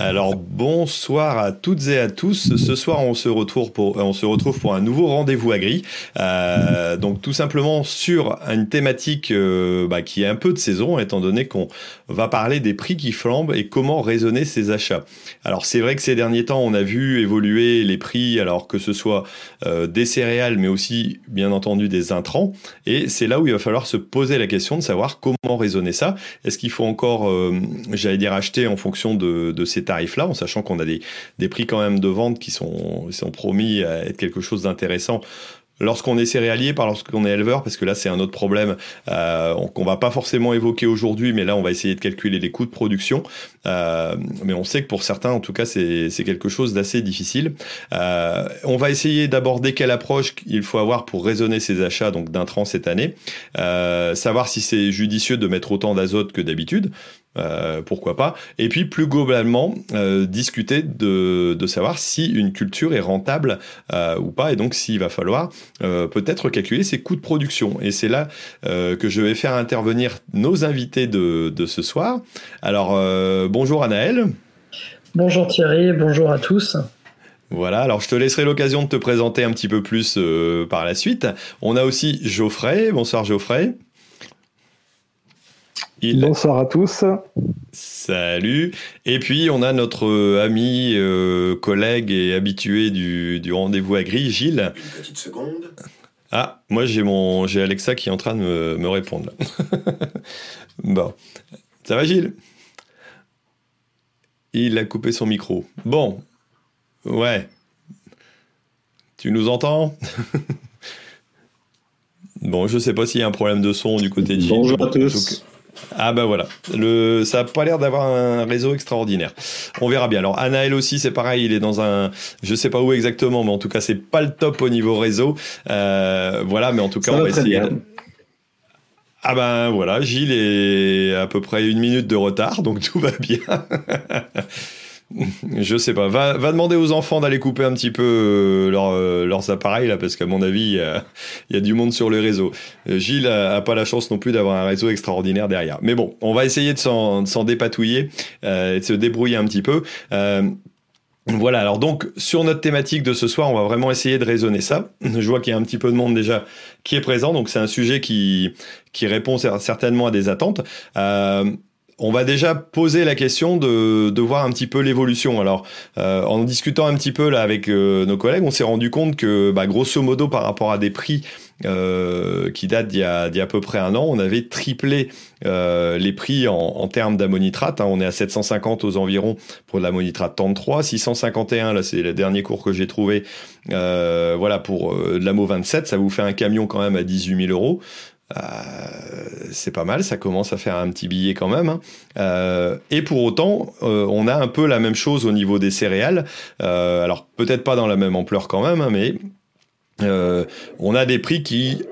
Alors bonsoir à toutes et à tous. Ce soir, on se retrouve pour, on se retrouve pour un nouveau rendez-vous agri. Euh, donc tout simplement sur une thématique euh, bah, qui est un peu de saison, étant donné qu'on va parler des prix qui flambent et comment raisonner ces achats. Alors c'est vrai que ces derniers temps, on a vu évoluer les prix, alors que ce soit euh, des céréales, mais aussi bien entendu des intrants. Et c'est là où il va falloir se poser la question de savoir comment raisonner ça. Est-ce qu'il faut encore, euh, j'allais dire, acheter en fonction de ces tarifs-là, en sachant qu'on a des, des prix quand même de vente qui sont, sont promis à être quelque chose d'intéressant lorsqu'on est céréalier, pas lorsqu'on est éleveur, parce que là c'est un autre problème euh, qu'on va pas forcément évoquer aujourd'hui, mais là on va essayer de calculer les coûts de production. Euh, mais on sait que pour certains, en tout cas, c'est quelque chose d'assez difficile. Euh, on va essayer d'aborder quelle approche il faut avoir pour raisonner ses achats donc d'intrants cette année, savoir si c'est judicieux de mettre autant d'azote que d'habitude. Euh, pourquoi pas Et puis plus globalement, euh, discuter de, de, savoir si une culture est rentable euh, ou pas, et donc s'il va falloir peut-être calculer ses coûts de production. Et c'est là que je vais faire intervenir nos invités de, de ce soir. Alors bonjour Anaël. Bonjour Thierry, bonjour à tous. Voilà, alors je te laisserai l'occasion de te présenter un petit peu plus par la suite. On a aussi Geoffrey. Bonsoir Geoffrey. Bonsoir à tous. Salut. Et puis on a notre euh, ami, euh, collègue et habitué du, rendez-vous à gris, Gilles. Une petite seconde. Ah, moi j'ai mon j'ai Alexa qui est en train de me, répondre. bon, ça va Gilles? Il a coupé son micro. Bon, ouais. Tu nous entends? Bon, je sais pas s'il y a un problème de son du côté de Gilles. Bonjour à tous. Ah ben voilà, le, ça n'a pas l'air d'avoir un réseau extraordinaire. On verra bien. Alors Anaël aussi, c'est pareil, il est dans un, je sais pas où exactement, mais en tout cas c'est pas le top au niveau réseau. Euh, voilà, mais en tout cas on va essayer. Ah ben voilà, Gilles est à peu près une minute de retard, donc tout va bien. Je sais pas. Va, va demander aux enfants d'aller couper un petit peu euh, euh, leurs appareils là, parce qu'à mon avis, il y, a du monde sur le réseau. Euh, Gilles a, pas la chance non plus d'avoir un réseau extraordinaire derrière. Mais bon, on va essayer de s'en dépatouiller et de se débrouiller un petit peu. Voilà, alors donc sur notre thématique de ce soir, on va vraiment essayer de raisonner ça. Je vois qu'il y a un petit peu de monde déjà qui est présent, donc c'est un sujet qui, qui répond certainement à des attentes. Euh, on va déjà poser la question de, de voir un petit peu l'évolution. Alors, euh, en discutant un petit peu là avec euh, nos collègues, on s'est rendu compte que, bah, grosso modo, par rapport à des prix euh, qui datent d'il y, a, à peu près un an, on avait triplé les prix en, termes d'ammonitrate. Hein. On est à 750 aux environs pour l'ammonitrate 33, 651, là c'est le dernier cours que j'ai trouvé, voilà, pour de l'amo 27, ça vous fait un camion quand même à 18 000 euros. Euh, c'est pas mal, ça commence à faire un petit billet quand même. Hein. Euh, et pour autant, euh, on a un peu la même chose au niveau des céréales. alors peut-être pas dans la même ampleur quand même, hein, mais on a des prix qui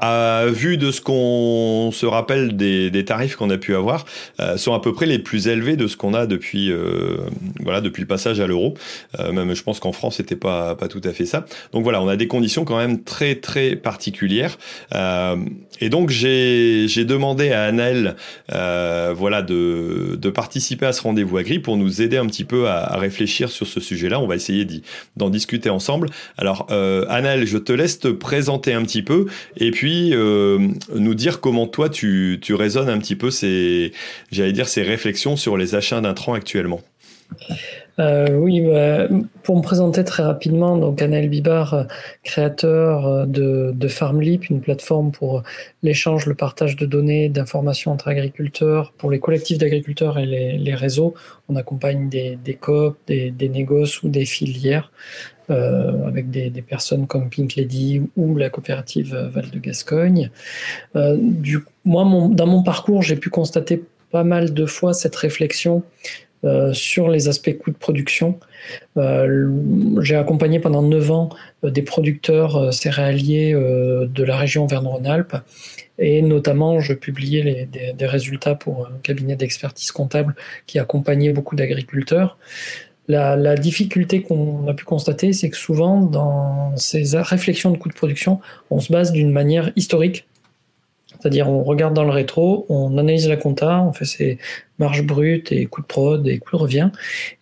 à vue de ce qu'on se rappelle des, des tarifs qu'on a pu avoir, euh, sont à peu près les plus élevés de ce qu'on a depuis, euh, voilà, depuis le passage à l'euro. Euh, même, je pense qu'en France, c'était pas pas tout à fait ça. Donc voilà, on a des conditions quand même très très particulières. et donc j'ai demandé à Anaël, voilà, de de participer à ce rendez-vous agri pour nous aider un petit peu à, à réfléchir sur ce sujet-là. On va essayer d'en discuter ensemble. Alors, Anaël, je te laisse te présenter un petit peu et puis euh, nous dire comment toi tu, tu raisonnes un petit peu ces, j'allais dire, ces réflexions sur les achats d'intrants actuellement. Euh, oui, bah, pour me présenter très rapidement, donc Anaël Bibar, créateur de, de FarmLeap, une plateforme pour l'échange, le partage de données, d'informations entre agriculteurs, pour les collectifs d'agriculteurs et les, réseaux. On accompagne des, des coop, des, des négoces ou des filières euh, avec des, personnes comme Pink Lady ou la coopérative Val de Gascogne. Euh, moi, dans mon parcours, j'ai pu constater pas mal de fois cette réflexion euh, sur les aspects coûts de production. j'ai accompagné pendant 9 ans des producteurs céréaliers de la région Verne-Rhône-Alpes et notamment je publiais des, résultats pour un cabinet d'expertise comptable qui accompagnait beaucoup d'agriculteurs. La, difficulté qu'on a pu constater, c'est que souvent, dans ces réflexions de coûts de production, on se base d'une manière historique C'est-à-dire, on regarde dans le rétro, on analyse la compta, on fait ses marges brutes et coûts de prod et coûts de revient.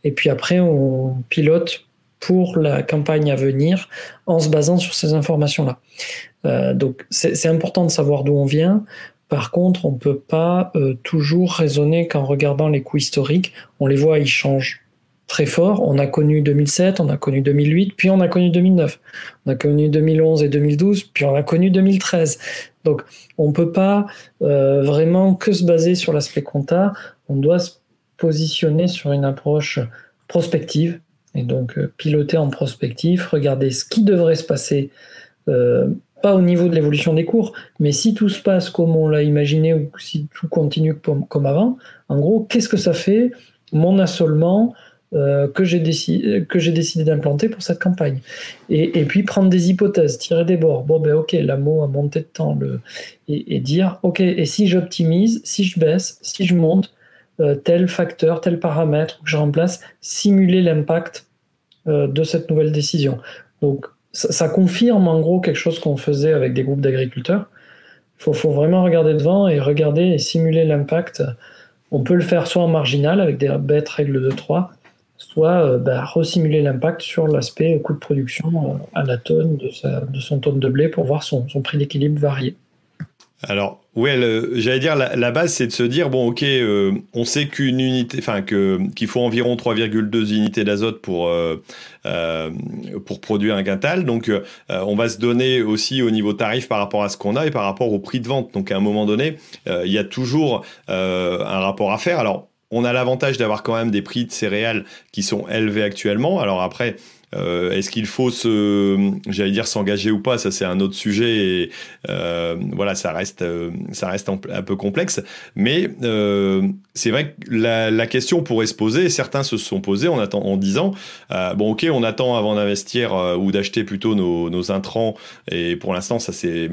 Et puis après, on pilote pour la campagne à venir en se basant sur ces informations-là. Euh, donc, c'est important de savoir d'où on vient. Par contre, on ne peut pas euh, toujours raisonner qu'en regardant les coûts historiques, on les voit, ils changent très fort. On a connu 2007, on a connu 2008, puis on a connu 2009. On a connu 2011 et 2012, puis on a connu 2013. Donc, on ne peut pas euh, vraiment que se baser sur l'aspect compta. On doit se positionner sur une approche prospective et donc euh, piloter en prospective, regarder ce qui devrait se passer. Euh, pas au niveau de l'évolution des cours, mais si tout se passe comme on l'a imaginé ou si tout continue comme avant, en gros, qu'est-ce que ça fait? Mon assolement euh, que j'ai décidé, que j'ai décidé d'implanter pour cette campagne. Et, puis prendre des hypothèses, tirer des bords. Bon, ben ok, la mot a monté de temps. Et, dire, ok, et si j'optimise, si je baisse, si je monte, euh, tel facteur, tel paramètre que je remplace, simuler l'impact euh, de cette nouvelle décision. Donc, ça, confirme en gros quelque chose qu'on faisait avec des groupes d'agriculteurs. Il faut, faut, vraiment regarder devant et regarder et simuler l'impact. On peut le faire soit en marginal avec des bêtes règles de 3, soit euh, bah, resimuler l'impact sur l'aspect coût de production euh, à la tonne de, son tonne de blé pour voir son, prix d'équilibre varier. Alors, ouais, j'allais dire, la, base, c'est de se dire, bon, ok, euh, on sait qu'une unité, enfin, qu'il faut environ 3,2 unités d'azote pour, pour produire un quintal. Donc, on va se donner aussi au niveau tarif par rapport à ce qu'on a et par rapport au prix de vente. Donc, à un moment donné, il y a toujours un rapport à faire. Alors, on a l'avantage d'avoir quand même des prix de céréales qui sont élevés actuellement. Alors après, euh, est-ce qu'il faut se, j'allais dire s'engager ou pas? Ça c'est un autre sujet. Et, euh, voilà, ça reste, euh, ça reste un, peu complexe. Mais c'est vrai que la, question pourrait se poser. Certains se sont posés en, en disant bon ok, on attend avant d'investir ou d'acheter plutôt nos, nos, intrants. Et pour l'instant, ça c'est,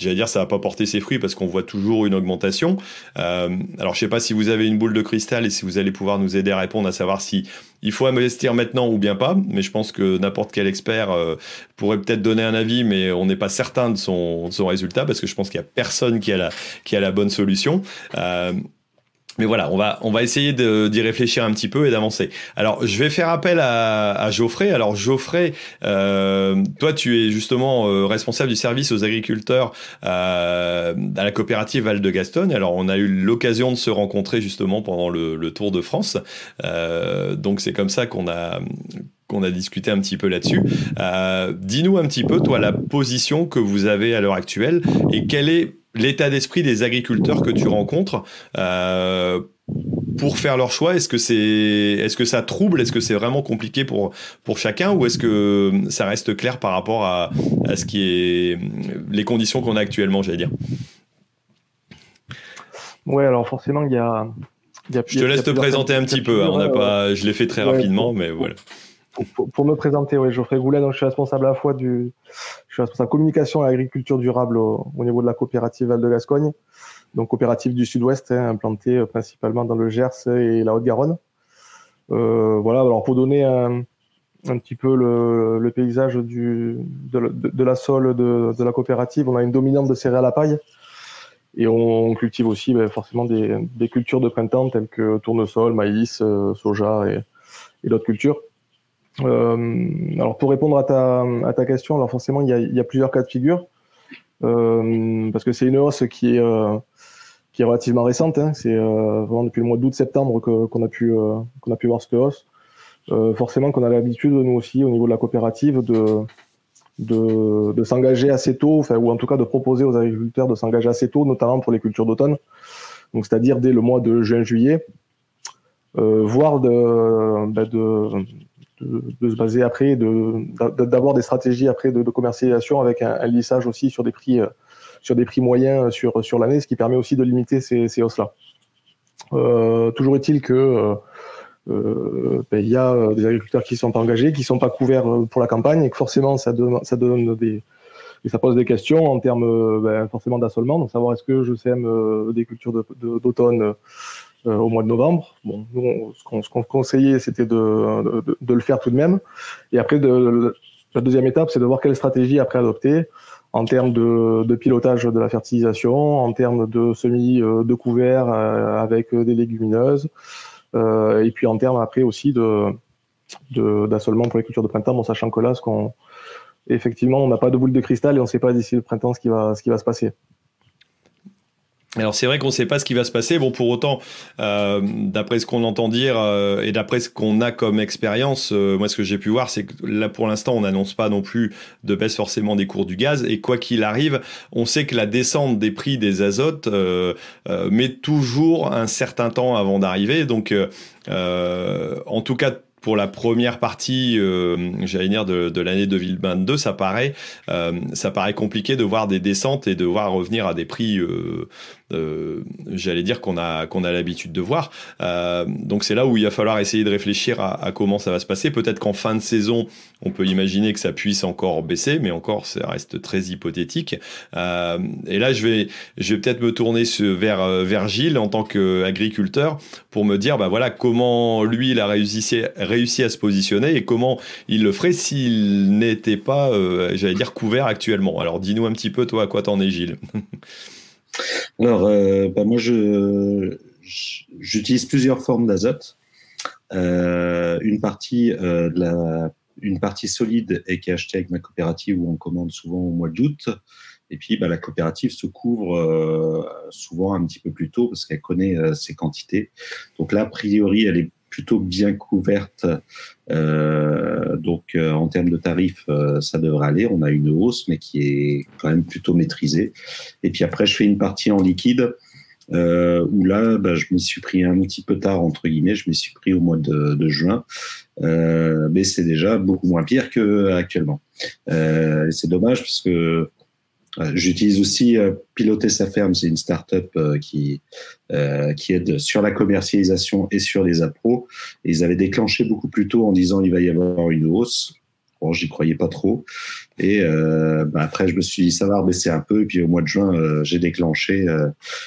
j'allais dire, ça va pas porter ses fruits parce qu'on voit toujours une augmentation. alors je sais pas si vous avez une boule de cristal et si vous allez pouvoir nous aider à répondre à savoir si il faut investir maintenant ou bien pas, mais je pense que n'importe quel expert euh, pourrait peut-être donner un avis, mais on n'est pas certain de son, son résultat parce que je pense qu'il n'y a personne qui a la, qui a la bonne solution. Euh, mais voilà, on va, on va essayer d'y réfléchir un petit peu et d'avancer. Alors, je vais faire appel à, à Geoffrey. Alors, Geoffrey, euh, toi, tu es justement euh, responsable du service aux agriculteurs euh, à la coopérative Val de Gaston. Alors, on a eu l'occasion de se rencontrer justement pendant le, le Tour de France. Euh, donc, c'est comme ça qu'on a qu'on a discuté un petit peu là-dessus. Euh, Dis-nous un petit peu, toi, la position que vous avez à l'heure actuelle et quelle est l'état d'esprit des agriculteurs que tu rencontres euh, pour faire leur choix Est-ce que c'est, est-ce que ça trouble Est-ce que c'est vraiment compliqué pour pour chacun ou est-ce que ça reste clair par rapport à, à ce qui est les conditions qu'on a actuellement, j'allais dire? Ouais, alors forcément il y a, je te laisse te présenter un petit peu. Hein, on n'a pas, je l'ai fait très rapidement, mais voilà. Pour, me présenter, oui, Geoffrey Goulet, donc je suis responsable à la fois du, je suis responsable communication et agriculture durable au, niveau de la coopérative Val de Gascogne, donc coopérative du Sud-Ouest, hein, implantée euh, principalement dans le Gers et la Haute-Garonne. Euh, voilà, alors pour donner un, un petit peu le, le paysage du, de, de, la sole de, de, la coopérative, on a une dominante de céréales à paille et on cultive aussi ben, forcément des, des, cultures de printemps telles que tournesol, maïs, euh, soja et, et d'autres cultures. Euh, alors pour répondre à ta, à ta question, alors forcément il y a, il y a plusieurs cas de figure euh, parce que c'est une hausse qui est euh, qui est relativement récente. Hein. C'est vraiment depuis le mois d'août-septembre qu'on a pu qu'on a pu voir cette hausse. forcément qu'on a l'habitude nous aussi au niveau de la coopérative de de, de s'engager assez tôt, enfin, ou en tout cas de proposer aux agriculteurs de s'engager assez tôt, notamment pour les cultures d'automne. Donc c'est-à-dire dès le mois de juin-juillet, euh, voire de, ben de, de, se baser après, d'avoir des stratégies après de, commercialisation avec un, lissage aussi sur des prix, euh, sur des prix moyens sur, sur l'année, ce qui permet aussi de limiter ces, ces hausses-là. Euh, toujours est-il que euh, euh ben, il y a des agriculteurs qui sont pas engagés, qui sont pas couverts pour la campagne et que forcément ça, pose des questions en termes ben, forcément d'assolement, donc savoir est-ce que je sème des cultures d'automne euh, au mois de novembre. Bon, nous, ce qu'on conseillait, c'était de, de, de, le faire tout de même. Et après, de, La deuxième étape, c'est de voir quelle stratégie après adopter en termes de, pilotage de la fertilisation, en termes de semis de couvert avec des légumineuses, et puis en termes après aussi de d'assolement pour les cultures de printemps, en sachant que là, ce qu'on effectivement, on n'a pas de boule de cristal et on ne sait pas d'ici le printemps ce qui va, ce qui va se passer. Alors c'est vrai qu'on ne sait pas ce qui va se passer. Bon, pour autant, euh, d'après ce qu'on entend dire euh, et d'après ce qu'on a comme expérience, euh, moi ce que j'ai pu voir, c'est que là pour l'instant on n'annonce pas non plus de baisse forcément des cours du gaz. Et quoi qu'il arrive, on sait que la descente des prix des azotes met toujours un certain temps avant d'arriver. Donc en tout cas pour la première partie, euh, j'allais dire de, de l'année 2022, ça paraît, euh, ça paraît compliqué de voir des descentes et de voir revenir à des prix euh, euh, j'allais dire qu'on a qu'on a l'habitude de voir. Euh, donc c'est là où il va falloir essayer de réfléchir à, à comment ça va se passer. Peut-être qu'en fin de saison, on peut imaginer que ça puisse encore baisser, mais encore ça reste très hypothétique. Euh, et là, je vais je vais peut-être me tourner vers vers Gilles en tant qu'agriculteur pour me dire bah voilà comment lui il a réussi réussi à se positionner et comment il le ferait s'il n'était pas j'allais dire couvert actuellement. Alors dis-nous un petit peu toi à quoi t'en es Gilles? Alors, euh, bah, moi, j'utilise plusieurs formes d'azote. Euh, une partie euh, de la, une partie solide est qui est achetée avec ma coopérative où on commande souvent au mois d'août. Et puis, bah, la coopérative se couvre souvent un petit peu plus tôt parce qu'elle connaît ses quantités. Donc là, a priori, elle est plutôt bien couverte. Euh, donc euh, en termes de tarifs, euh, ça devrait aller. On a une hausse, mais qui est quand même plutôt maîtrisée. Et puis après, je fais une partie en liquide. où là, bah, je me suis pris un petit peu tard, entre guillemets, je me suis pris au mois de, juin, mais c'est déjà beaucoup moins pire qu'actuellement. c'est dommage parce que j'utilise aussi euh, Piloter sa ferme, c'est une start-up euh, qui, qui aide sur la commercialisation et sur les appros. Ils avaient déclenché beaucoup plus tôt en disant il va y avoir une hausse. Bon, j'y croyais pas trop. Et bah, après, je me suis dit ça va baisser un peu. Et puis au mois de juin, j'ai déclenché.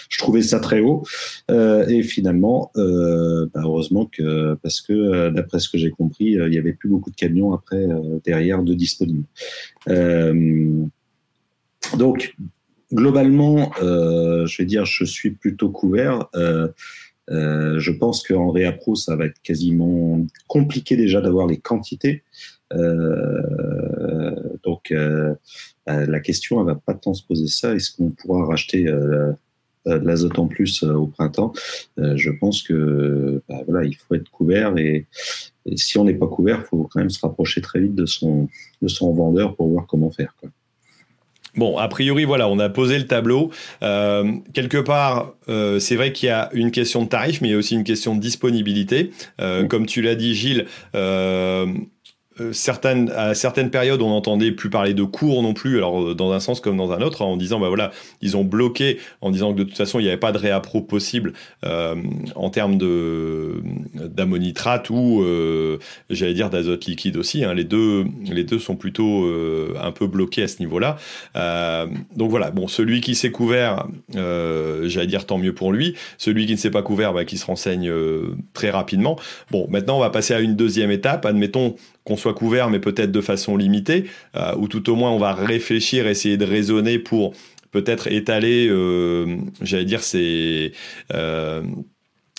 je trouvais ça très haut. et finalement, bah, heureusement que parce que d'après ce que j'ai compris, il y avait plus beaucoup de camions après derrière de disponibles. Donc, globalement, euh, je vais dire, je suis plutôt couvert. Euh, euh, je pense qu'en réappro, ça va être quasiment compliqué déjà d'avoir les quantités. donc, la question, elle va pas tant se poser ça. Est-ce qu'on pourra racheter de l'azote en plus au printemps? Je pense que bah, voilà, il faut être couvert et, si on n'est pas couvert, il faut quand même se rapprocher très vite de son, de son vendeur pour voir comment faire. Bon, a priori, voilà, on a posé le tableau. Euh, quelque part, euh, c'est vrai qu'il y a une question de tarif, mais il y a aussi une question de disponibilité. Euh, comme tu l'as dit, Gilles, euh, certaines, à certaines périodes, on n'entendait plus parler de cours non plus, alors euh, dans un sens comme dans un autre, en disant, bah voilà, ils ont bloqué, en disant que de toute façon, il n'y avait pas de réappro possible euh, en termes d'ammonitrate ou, euh, j'allais dire, d'azote liquide aussi. Hein. les, deux, les deux sont plutôt un peu bloqués à ce niveau-là. donc voilà, bon, celui qui s'est couvert, j'allais dire, tant mieux pour lui. Celui qui ne s'est pas couvert, bah, qui se renseigne très rapidement. Bon, maintenant, on va passer à une deuxième étape. Admettons qu'on soit couvert, mais peut-être de façon limitée, euh, ou tout au moins on va réfléchir, essayer de raisonner pour peut-être étaler, euh, j'allais dire, c'est euh,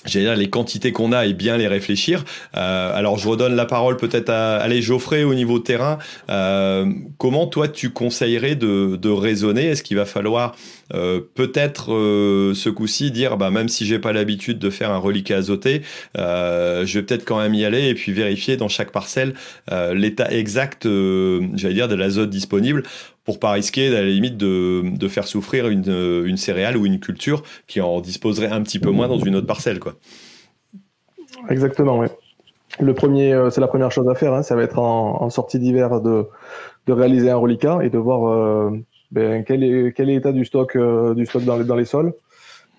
j'allais dire les quantités qu'on a et bien les réfléchir. Euh, alors je redonne la parole peut-être à allez Geoffrey au niveau terrain. Euh, comment toi tu conseillerais de, de raisonner? Est-ce qu'il va falloir euh, peut-être ce coup-ci dire bah même si j'ai pas l'habitude de faire un reliquat azoté, je vais peut-être quand même y aller et puis vérifier dans chaque parcelle l'état exact, j'allais dire de l'azote disponible pour pas risquer à la limite de, de faire souffrir une, une, céréale ou une culture qui en disposerait un petit peu moins dans une autre parcelle. Quoi. Exactement, oui. Le premier, euh, c'est la première chose à faire, hein, ça va être en, sortie d'hiver de, de, réaliser un reliquat et de voir euh, ben, quel, est, quel est l'état du stock, euh, du stock dans, les, dans les sols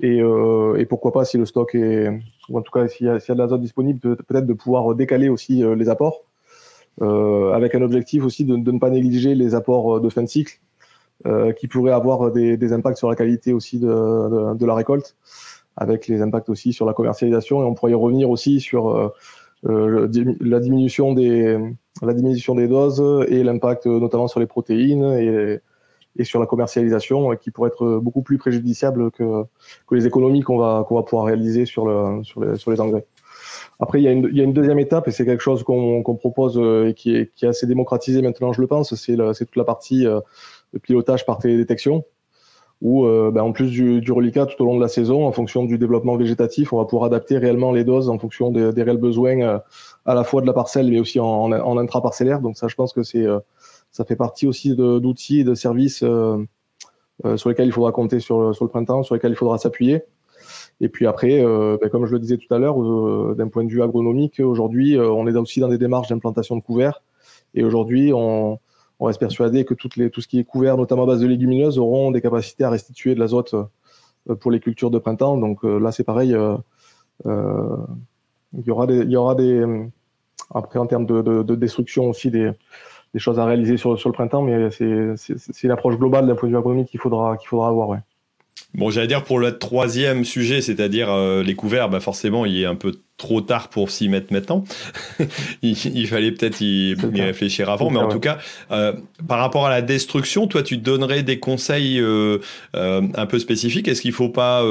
et, euh, et, pourquoi pas si le stock est, ou en tout cas s'il y y a de l'azote disponible, peut-être de pouvoir décaler aussi les apports euh, avec un objectif aussi de, de, ne pas négliger les apports euh, de fin de cycle euh, qui pourraient avoir des, des, impacts sur la qualité aussi de, de, de, la récolte, avec les impacts aussi sur la commercialisation. Et on pourrait y revenir aussi sur la diminution des la diminution des doses et l'impact notamment sur les protéines et, et sur la commercialisation qui pourrait être beaucoup plus préjudiciable que, que les économies qu'on va, qu'on va pouvoir réaliser sur, le, sur, les, sur les engrais. Après, il y, a une, deuxième étape et c'est quelque chose qu'on propose et qui est, assez démocratisé maintenant, je le pense, c'est toute la partie de pilotage par télédétection où euh, ben, en plus du, du, reliquat tout au long de la saison, en fonction du développement végétatif, on va pouvoir adapter réellement les doses en fonction des, réels besoins euh, à la fois de la parcelle mais aussi en, en, en intraparcellaire. Donc ça, je pense que c'est euh, ça fait partie aussi d'outils et de services sur lesquels il faudra compter sur le printemps, sur lesquels il faudra s'appuyer. Et puis après, ben, comme je le disais tout à l'heure, d'un point de vue agronomique, aujourd'hui, on est aussi dans des démarches d'implantation de couverts. Et aujourd'hui, on, on reste persuadé que toutes les, tout ce qui est couvert, notamment à base de légumineuses, auront des capacités à restituer de l'azote euh, pour les cultures de printemps. Donc euh, là, c'est pareil. Euh, il y aura des, il y aura des après en termes de, de, de destruction aussi des, des, choses à réaliser sur, sur le printemps, mais c'est une approche globale d'un point de vue agronomique qu'il faudra qu'il faudra avoir. Ouais. Bon, j'allais dire pour le troisième sujet, c'est-à-dire les couverts, bah forcément, il est un peu trop tard pour s'y mettre maintenant. il, il, fallait peut-être y, y, réfléchir avant, mais en ouais. tout cas, euh, par rapport à la destruction, toi, tu donnerais des conseils euh, euh, un peu spécifiques? Est-ce qu'il ne faut pas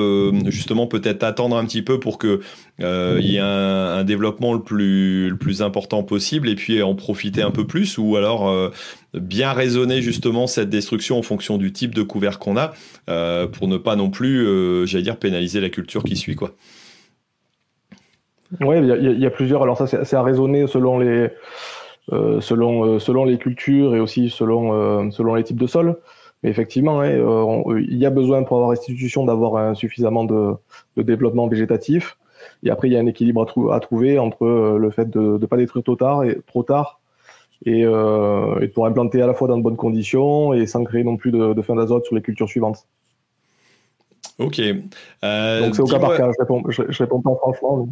justement peut-être attendre un petit peu pour que euh, il y ait un, un, développement le plus, le plus important possible et puis en profiter un peu plus, ou alors bien raisonner justement cette destruction en fonction du type de couvert qu'on a pour ne pas non plus, j'allais dire, pénaliser la culture qui suit, quoi. Oui, il y, y, a plusieurs. Alors ça, c'est à raisonner selon les euh, selon euh, selon les cultures et aussi selon euh, selon les types de sols. Mais effectivement, hein, il y a besoin pour avoir restitution d'avoir suffisamment de, de, développement végétatif. Et après, il y a un équilibre à, trou à trouver entre le fait de ne pas détruire trop tard et trop tard et, et de pouvoir implanter à la fois dans de bonnes conditions et sans créer non plus de, de fin d'azote sur les cultures suivantes. Ok. Euh, Donc c'est au cas par cas, je réponds, je, je réponds pas franchement.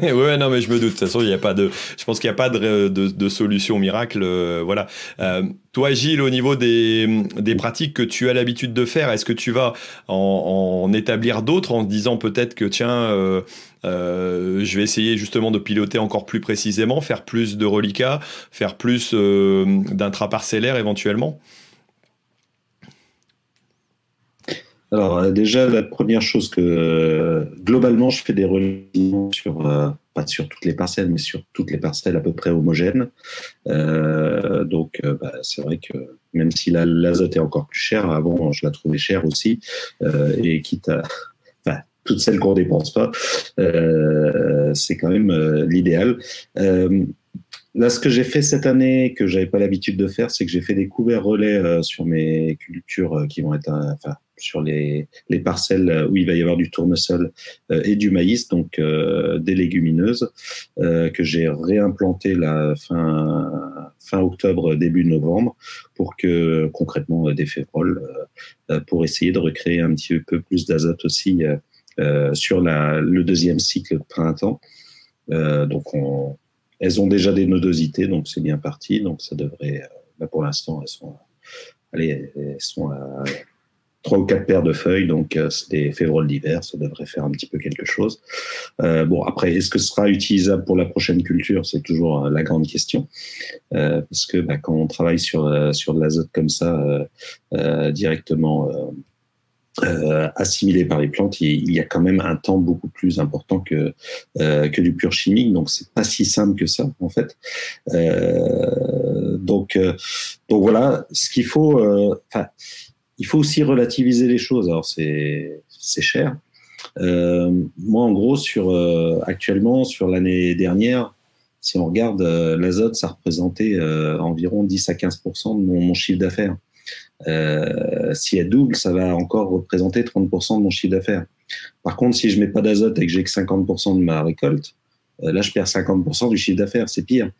Mais... ouais, non, mais je me doute. De toute façon, il n'y a pas de. Je pense qu'il n'y a pas de, de, de, solution miracle. Euh, voilà. Euh, toi, Gilles, au niveau des, des pratiques que tu as l'habitude de faire, est-ce que tu vas en, en établir d'autres en disant peut-être que tiens, je vais essayer justement de piloter encore plus précisément, faire plus de reliquats, faire plus d'intraparcellaires éventuellement? Alors euh, déjà, la première chose que euh, globalement, je fais des reliements sur euh, pas sur toutes les parcelles, mais sur toutes les parcelles à peu près homogènes. Euh, donc bah, c'est vrai que même si l'azote est encore plus cher, avant je la trouvais chère aussi, et quitte à toutes celles qu'on dépense pas, c'est quand même l'idéal. Là, ce que j'ai fait cette année, que j'avais pas l'habitude de faire, c'est que j'ai fait des couverts relais sur mes cultures qui vont être, enfin, sur les, les, parcelles où il va y avoir du tournesol euh, et du maïs, donc euh, des légumineuses, euh, que j'ai réimplanté la fin, fin octobre, début novembre, pour que concrètement des févroles, pour essayer de recréer un petit peu plus d'azote aussi sur le deuxième cycle de printemps. donc on, elles ont déjà des nodosités, donc c'est bien parti. Donc ça devrait, bah pour l'instant, elles sont, allez, elles sont à trois ou quatre paires de feuilles, donc euh, c'est des févroles d'hiver, ça devrait faire un petit peu quelque chose. Euh, bon, après, est-ce que ce sera utilisable pour la prochaine culture? C'est toujours euh, la grande question, euh, parce que bah, quand on travaille sur euh, sur de l'azote comme ça euh, directement. Assimilé par les plantes, il, y a quand même un temps beaucoup plus important que que du pur chimique, donc c'est pas si simple que ça en fait. donc donc voilà, ce qu'il faut, enfin il faut aussi relativiser les choses. Alors c'est c'est cher. Euh, moi, en gros, sur euh, actuellement sur l'année dernière, si on regarde euh, l'azote, ça représentait euh, environ 10 à 15% de mon chiffre d'affaires. Euh, si elle double, ça va encore représenter 30 de mon chiffre d'affaires. Par contre, si je mets pas d'azote et que j'ai que 50 de ma récolte, euh, là, je perds 50% du chiffre d'affaires, c'est pire.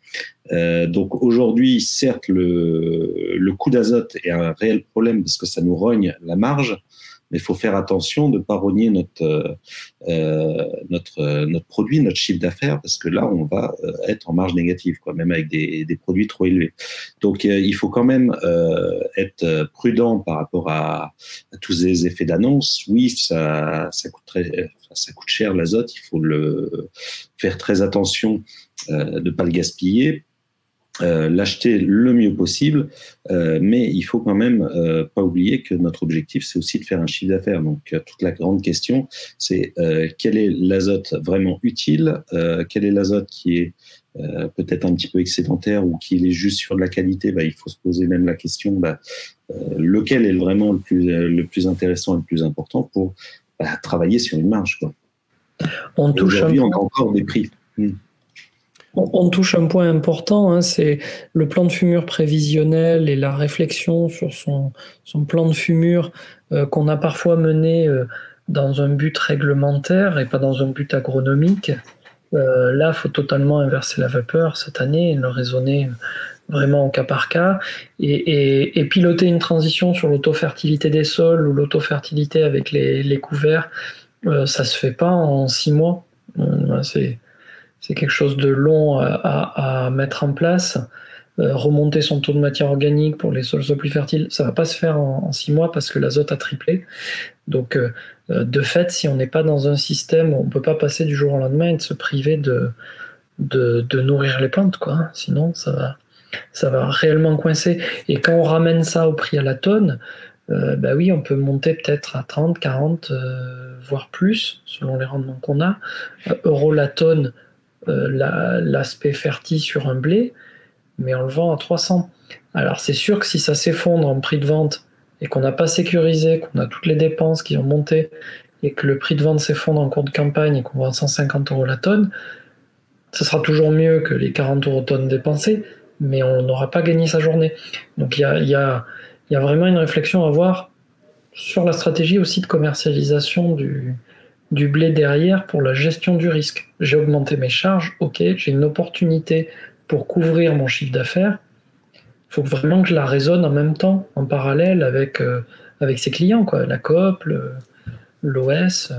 Euh, donc aujourd'hui, certes, le, le coût d'azote est un réel problème parce que ça nous rogne la marge, mais il faut faire attention de ne pas rogner notre, notre, notre produit, notre chiffre d'affaires, parce que là, on va être en marge négative, quoi, même avec des, des produits trop élevés. Donc, il faut quand même être prudent par rapport à, à tous ces effets d'annonce. Oui, ça, ça coûte très, ça coûte cher l'azote, il faut le faire très attention de ne pas le gaspiller euh, l'acheter le mieux possible, euh, mais il faut quand même euh, pas oublier que notre objectif, c'est aussi de faire un chiffre d'affaires. Donc, toute la grande question, c'est quel est l'azote vraiment utile, quel est l'azote qui est peut-être un petit peu excédentaire ou qui est juste sur de la qualité? Bah, il faut se poser même la question, bah, lequel est vraiment le plus, le plus intéressant et le plus important pour bah, travailler sur une marge. Quoi. On touche Aujourd'hui, on a encore des prix. Hmm. On, touche un point important, hein, c'est le plan de fumure prévisionnel et la réflexion sur son, plan de fumure euh, qu'on a parfois mené euh, dans un but réglementaire et pas dans un but agronomique. Euh, là, il faut totalement inverser la vapeur cette année et le raisonner vraiment au cas par cas et, piloter une transition sur l'autofertilité des sols ou l'autofertilité avec les, couverts. ça se fait pas en six mois. C'est quelque chose de long à, mettre en place. Euh, remonter son taux de matière organique pour les sols plus fertiles, ça va pas se faire en, six mois parce que l'azote a triplé. Donc, euh, euh, de fait, si on n'est pas dans un système, on peut pas passer du jour au lendemain et de se priver de, nourrir les plantes, quoi. Sinon, ça va, ça va réellement coincer. Et quand on ramène ça au prix à la tonne, bah oui, on peut monter peut-être à 30, 40, voire plus, selon les rendements qu'on a. euros la tonne euh, l'aspect fertile sur un blé, mais on le vend à 300. Alors c'est sûr que si ça s'effondre en prix de vente et qu'on n'a pas sécurisé, qu'on a toutes les dépenses qui ont monté et que le prix de vente s'effondre en cours de campagne et qu'on vend 150 euros la tonne, ce sera toujours mieux que les 40 euros tonne dépensés, mais on n'aura pas gagné sa journée. Donc il a, y a, vraiment une réflexion à avoir sur la stratégie aussi de commercialisation du, du blé derrière pour la gestion du risque. J'ai augmenté mes charges, ok, j'ai une opportunité pour couvrir mon chiffre d'affaires. Il faut vraiment que je la raisonne en même temps, en parallèle avec, euh, ses clients, quoi, la COP, l'OS.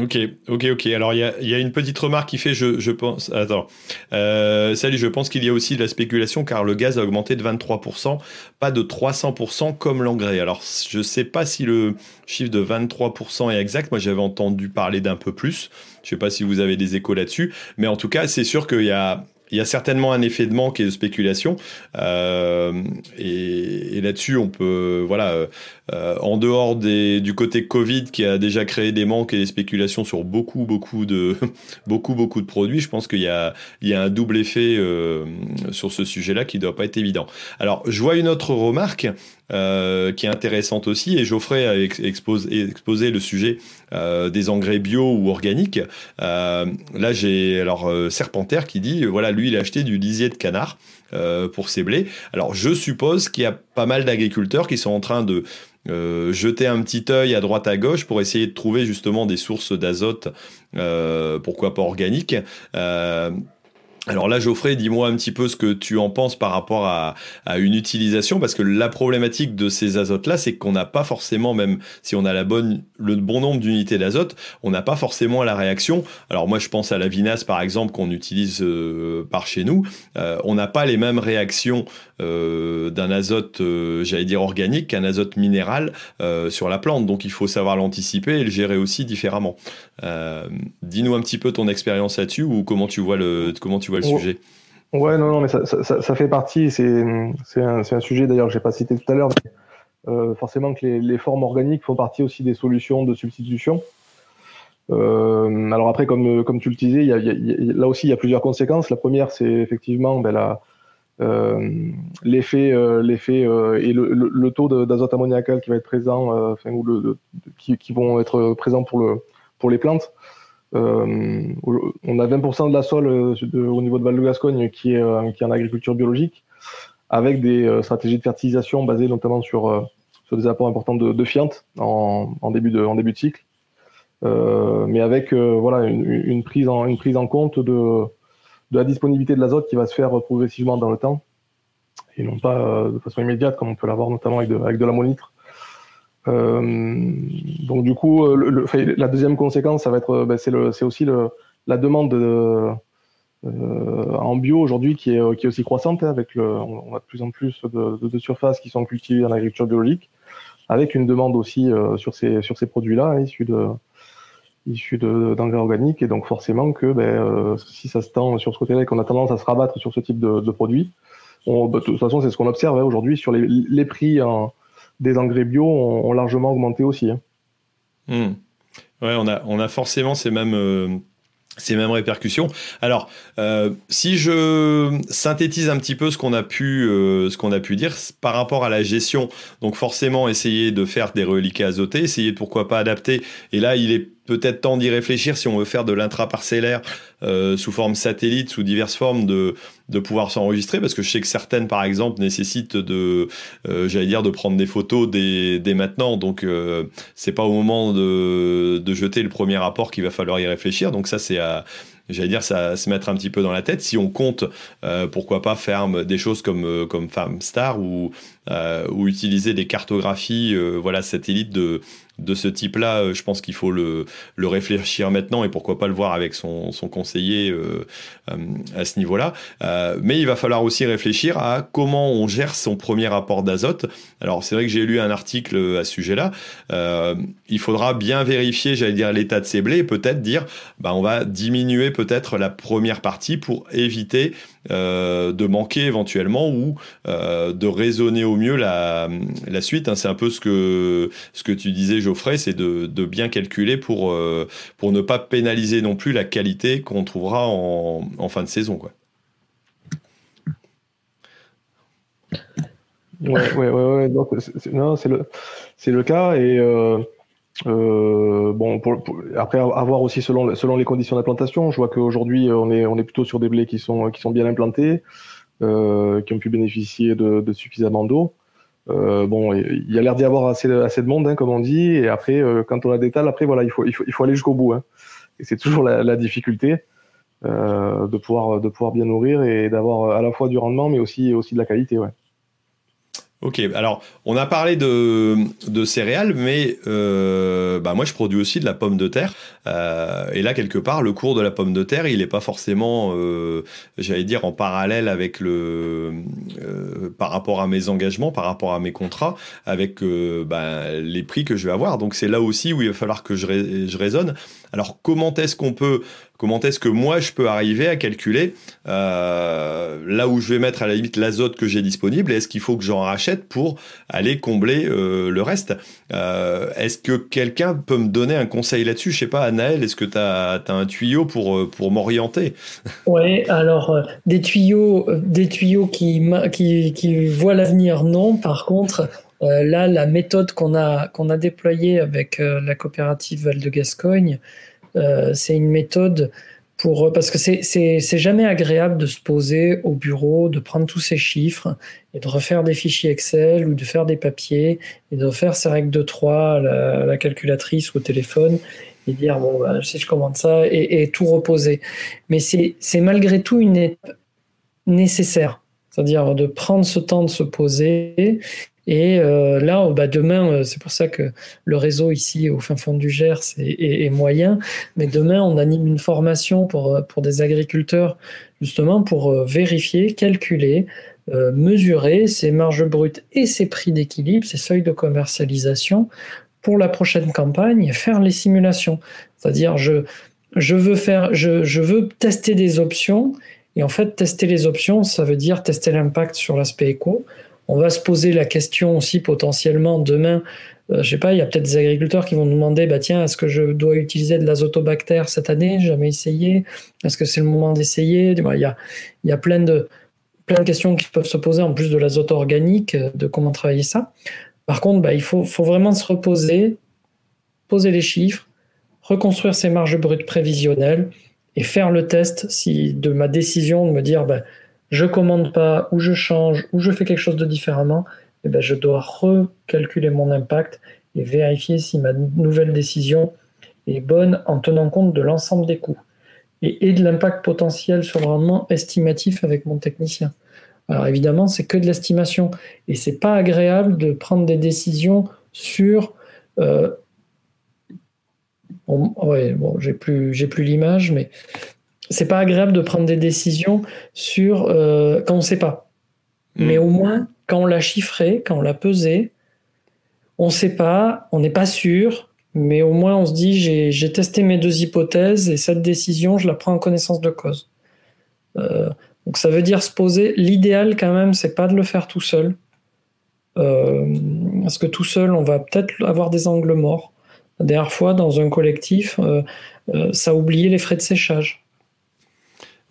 Ok, ok, ok. Alors il y a, une petite remarque qui fait, je, pense, attends, euh, salut, je pense qu'il y a aussi de la spéculation car le gaz a augmenté de 23%, pas de 300% comme l'engrais. Alors je ne sais pas si le chiffre de 23% est exact. Moi j'avais entendu parler d'un peu plus. Je ne sais pas si vous avez des échos là-dessus, mais en tout cas c'est sûr qu'il y a certainement un effet de manque et de spéculation. Euh, et, là-dessus, on peut, voilà, euh, en dehors du côté Covid qui a déjà créé des manques et des spéculations sur beaucoup, de, produits, je pense qu'il y a, un double effet euh, sur ce sujet-là qui ne doit pas être évident. Alors, je vois une autre remarque euh, qui est intéressante aussi, et Geoffrey a exposé, le sujet des engrais bio ou organiques. Là, j'ai alors Serpentaire qui dit, voilà, lui, il a acheté du lisier de canard pour ses blés. Alors, je suppose qu'il y a pas mal d'agriculteurs qui sont en train de jeter un petit œil à droite à gauche pour essayer de trouver justement des sources d'azote, pourquoi pas organiques. Alors là, Geoffrey, dis-moi un petit peu ce que tu en penses par rapport à, une utilisation, parce que la problématique de ces azotes-là, c'est qu'on n'a pas forcément, même si on a la bonne, le bon nombre d'unités d'azote, on n'a pas forcément la réaction. Alors moi, je pense à la vinasse, par exemple, qu'on utilise euh, par chez nous. Euh, on n'a pas les mêmes réactions euh, d'un azote, j'allais dire organique, qu'un azote minéral sur la plante. Donc il faut savoir l'anticiper et le gérer aussi différemment. Dis-nous un petit peu ton expérience là-dessus ou comment tu vois le, comment tu le sujet. Ouais, non, non, mais ça, fait partie. C'est un, un, sujet d'ailleurs que j'ai pas cité tout à l'heure. Euh, forcément que les, formes organiques font partie aussi des solutions de substitution. Euh, alors après, comme, comme tu le disais, là aussi il y a plusieurs conséquences. La première, c'est effectivement ben, euh, l'effet, l'effet et le, taux d'azote ammoniacal qui va être présent, ou le, qui, qui, vont être présents pour, le, pour les plantes. Euh, on a 20% de la sol euh, au niveau de Val de Gascogne qui est, euh, qui est en agriculture biologique, avec des stratégies de fertilisation basées notamment sur, des apports importants de, de en, début de, cycle, mais avec voilà, une, prise en, compte de, de la disponibilité de l'azote qui va se faire progressivement dans le temps, et non pas de façon immédiate comme on peut l'avoir notamment avec de, avec de l'ammonitre. Donc du coup, la deuxième conséquence, ça va être, ben, c'est aussi la demande de, en bio aujourd'hui qui est, aussi croissante. Hein, avec le, on a de plus en plus de, surfaces qui sont cultivées en agriculture biologique, avec une demande aussi sur ces, sur ces produits-là, hein, issus de issus d'engrais organiques et donc forcément que ben, euh, si ça se tend sur ce côté-là et qu'on a tendance à se rabattre sur ce type de, produits, de toute façon c'est ce qu'on observe hein, aujourd'hui sur les, les prix des engrais bio ont, largement augmenté aussi. Hein. Hmm. Ouais, on a, on a forcément ces mêmes, euh, ces mêmes répercussions. Alors, euh, si je synthétise un petit peu ce qu'on a pu, euh, ce qu'on a pu dire par rapport à la gestion, donc forcément essayer de faire des reliquats azotés, essayer pourquoi pas adapter. Et là, il est peut-être temps d'y réfléchir si on veut faire de l'intraparcellaire euh, sous forme satellite, sous diverses formes de, de pouvoir s'enregistrer, parce que je sais que certaines, par exemple, nécessitent de, euh, j'allais dire, de prendre des photos dès, dès maintenant. Donc, euh, c'est pas au moment de, de jeter le premier rapport qu'il va falloir y réfléchir. Donc, ça, c'est à j'allais dire, ça se mettre un petit peu dans la tête. Si on compte, euh, pourquoi pas faire des choses comme, euh, comme Farmstar ou, euh, ou utiliser des cartographies voilà, satellites de, de ce type-là, je pense qu'il faut le, le, réfléchir maintenant et pourquoi pas le voir avec son, son conseiller à ce niveau-là. mais il va falloir aussi réfléchir à comment on gère son premier rapport d'azote. Alors c'est vrai que j'ai lu un article à ce sujet-là. il faudra bien vérifier, j'allais dire, l'état de ses blés et peut-être dire, bah, on va diminuer peut-être la première partie pour éviter euh, de manquer éventuellement ou euh, de raisonner au mieux la, la suite. Hein. C'est un peu ce que, ce que tu disais Geoffrey, c'est de, de, bien calculer pour, euh, pour ne pas pénaliser non plus la qualité qu'on trouvera en, en, fin de saison. Quoi. Ouais, ouais, ouais, non, c'est le, le cas et euh, bon, pour, après avoir aussi selon, selon les conditions d'implantation, je vois qu'aujourd'hui on est, on est plutôt sur des blés qui sont, qui sont bien implantés, euh, qui ont pu bénéficier de, de suffisamment d'eau. Euh, bon, il y a l'air d'y avoir assez, assez de monde, hein, comme on dit, et après, euh, quand on a des talles, après voilà, il faut, il faut, il faut aller jusqu'au bout. Hein. Et c'est toujours la, la difficulté euh, de pouvoir, de pouvoir bien nourrir et d'avoir à la fois du rendement, mais aussi, aussi de la qualité, ouais. Ok, alors on a parlé de, de céréales, mais euh, bah moi je produis aussi de la pomme de terre. Euh, et là, quelque part, le cours de la pomme de terre, il n'est pas forcément, euh, j'allais dire, en parallèle avec le, euh, par rapport à mes engagements, par rapport à mes contrats, avec bah, les prix que je vais avoir. Donc c'est là aussi où il va falloir que je, je raisonne. Alors comment est-ce qu'on peut comment est-ce que moi je peux arriver à calculer euh, là où je vais mettre à la limite l'azote que j'ai disponible est-ce qu'il faut que j'en rachète pour aller combler euh, le reste? Euh, Est-ce que quelqu'un peut me donner un conseil là-dessus? Je sais pas, Anaël, est-ce que tu as, un tuyau pour, pour m'orienter? Oui, alors des tuyaux, des tuyaux qui, qui, qui voient l'avenir, non. Par contre, là, la méthode qu'on a, qu'on a déployée avec la coopérative Val de Gascogne, euh, c'est une méthode pour parce que c'est jamais agréable de se poser au bureau, de prendre tous ces chiffres et de refaire des fichiers Excel ou de faire des papiers et de refaire ses règles de 3 à la, calculatrice ou au téléphone et dire bon bah, si je commande ça et, et tout reposer. Mais c'est malgré tout une étape nécessaire, c'est-à-dire de prendre ce temps de se poser et euh, là, bah, demain, euh, c'est pour ça que le réseau ici au fin fond du Gers est, moyen, mais demain, on anime une formation pour, euh, pour des agriculteurs, justement pour vérifier, calculer, mesurer ses marges brutes et ses prix d'équilibre, ses seuils de commercialisation pour la prochaine campagne, faire les simulations. C'est-à-dire, je, je, veux faire, je, je veux tester des options, et en fait, tester les options, ça veut dire tester l'impact sur l'aspect éco on va se poser la question aussi potentiellement demain. Euh, je sais pas, il y a peut-être des agriculteurs qui vont nous demander, bah tiens, est-ce que je dois utiliser de l'azotobactère cette année? Jamais essayé. Est-ce que c'est le moment d'essayer? Il, y a, il y a plein de, plein de questions qui peuvent se poser en plus de l'azote organique, euh, de comment travailler ça. Par contre, bah, il faut, faut vraiment se reposer, poser les chiffres, reconstruire ses marges brutes prévisionnelles et faire le test si de ma décision de me dire bah, je commande pas, ou je change, ou je fais quelque chose de différemment, eh ben, je dois recalculer mon impact et vérifier si ma nouvelle décision est bonne en tenant compte de l'ensemble des coûts et, de l'impact potentiel sur le rendement estimatif avec mon technicien. Alors évidemment, c'est que de l'estimation et c'est pas agréable de prendre des décisions sur ouais, bon, j'ai plus, j'ai plus l'image, mais c'est pas agréable de prendre des décisions sur quand on sait pas. Hmm. Mais au moins, quand on l'a chiffré, quand on l'a pesé, on sait pas, on n'est pas sûr, mais au moins on se dit j'ai testé mes deux hypothèses et cette décision, je la prends en connaissance de cause. Euh, donc ça veut dire se poser. L'idéal quand même, c'est pas de le faire tout seul. Euh, parce que tout seul, on va peut-être avoir des angles morts. La dernière fois, dans un collectif, euh, ça a oublié les frais de séchage.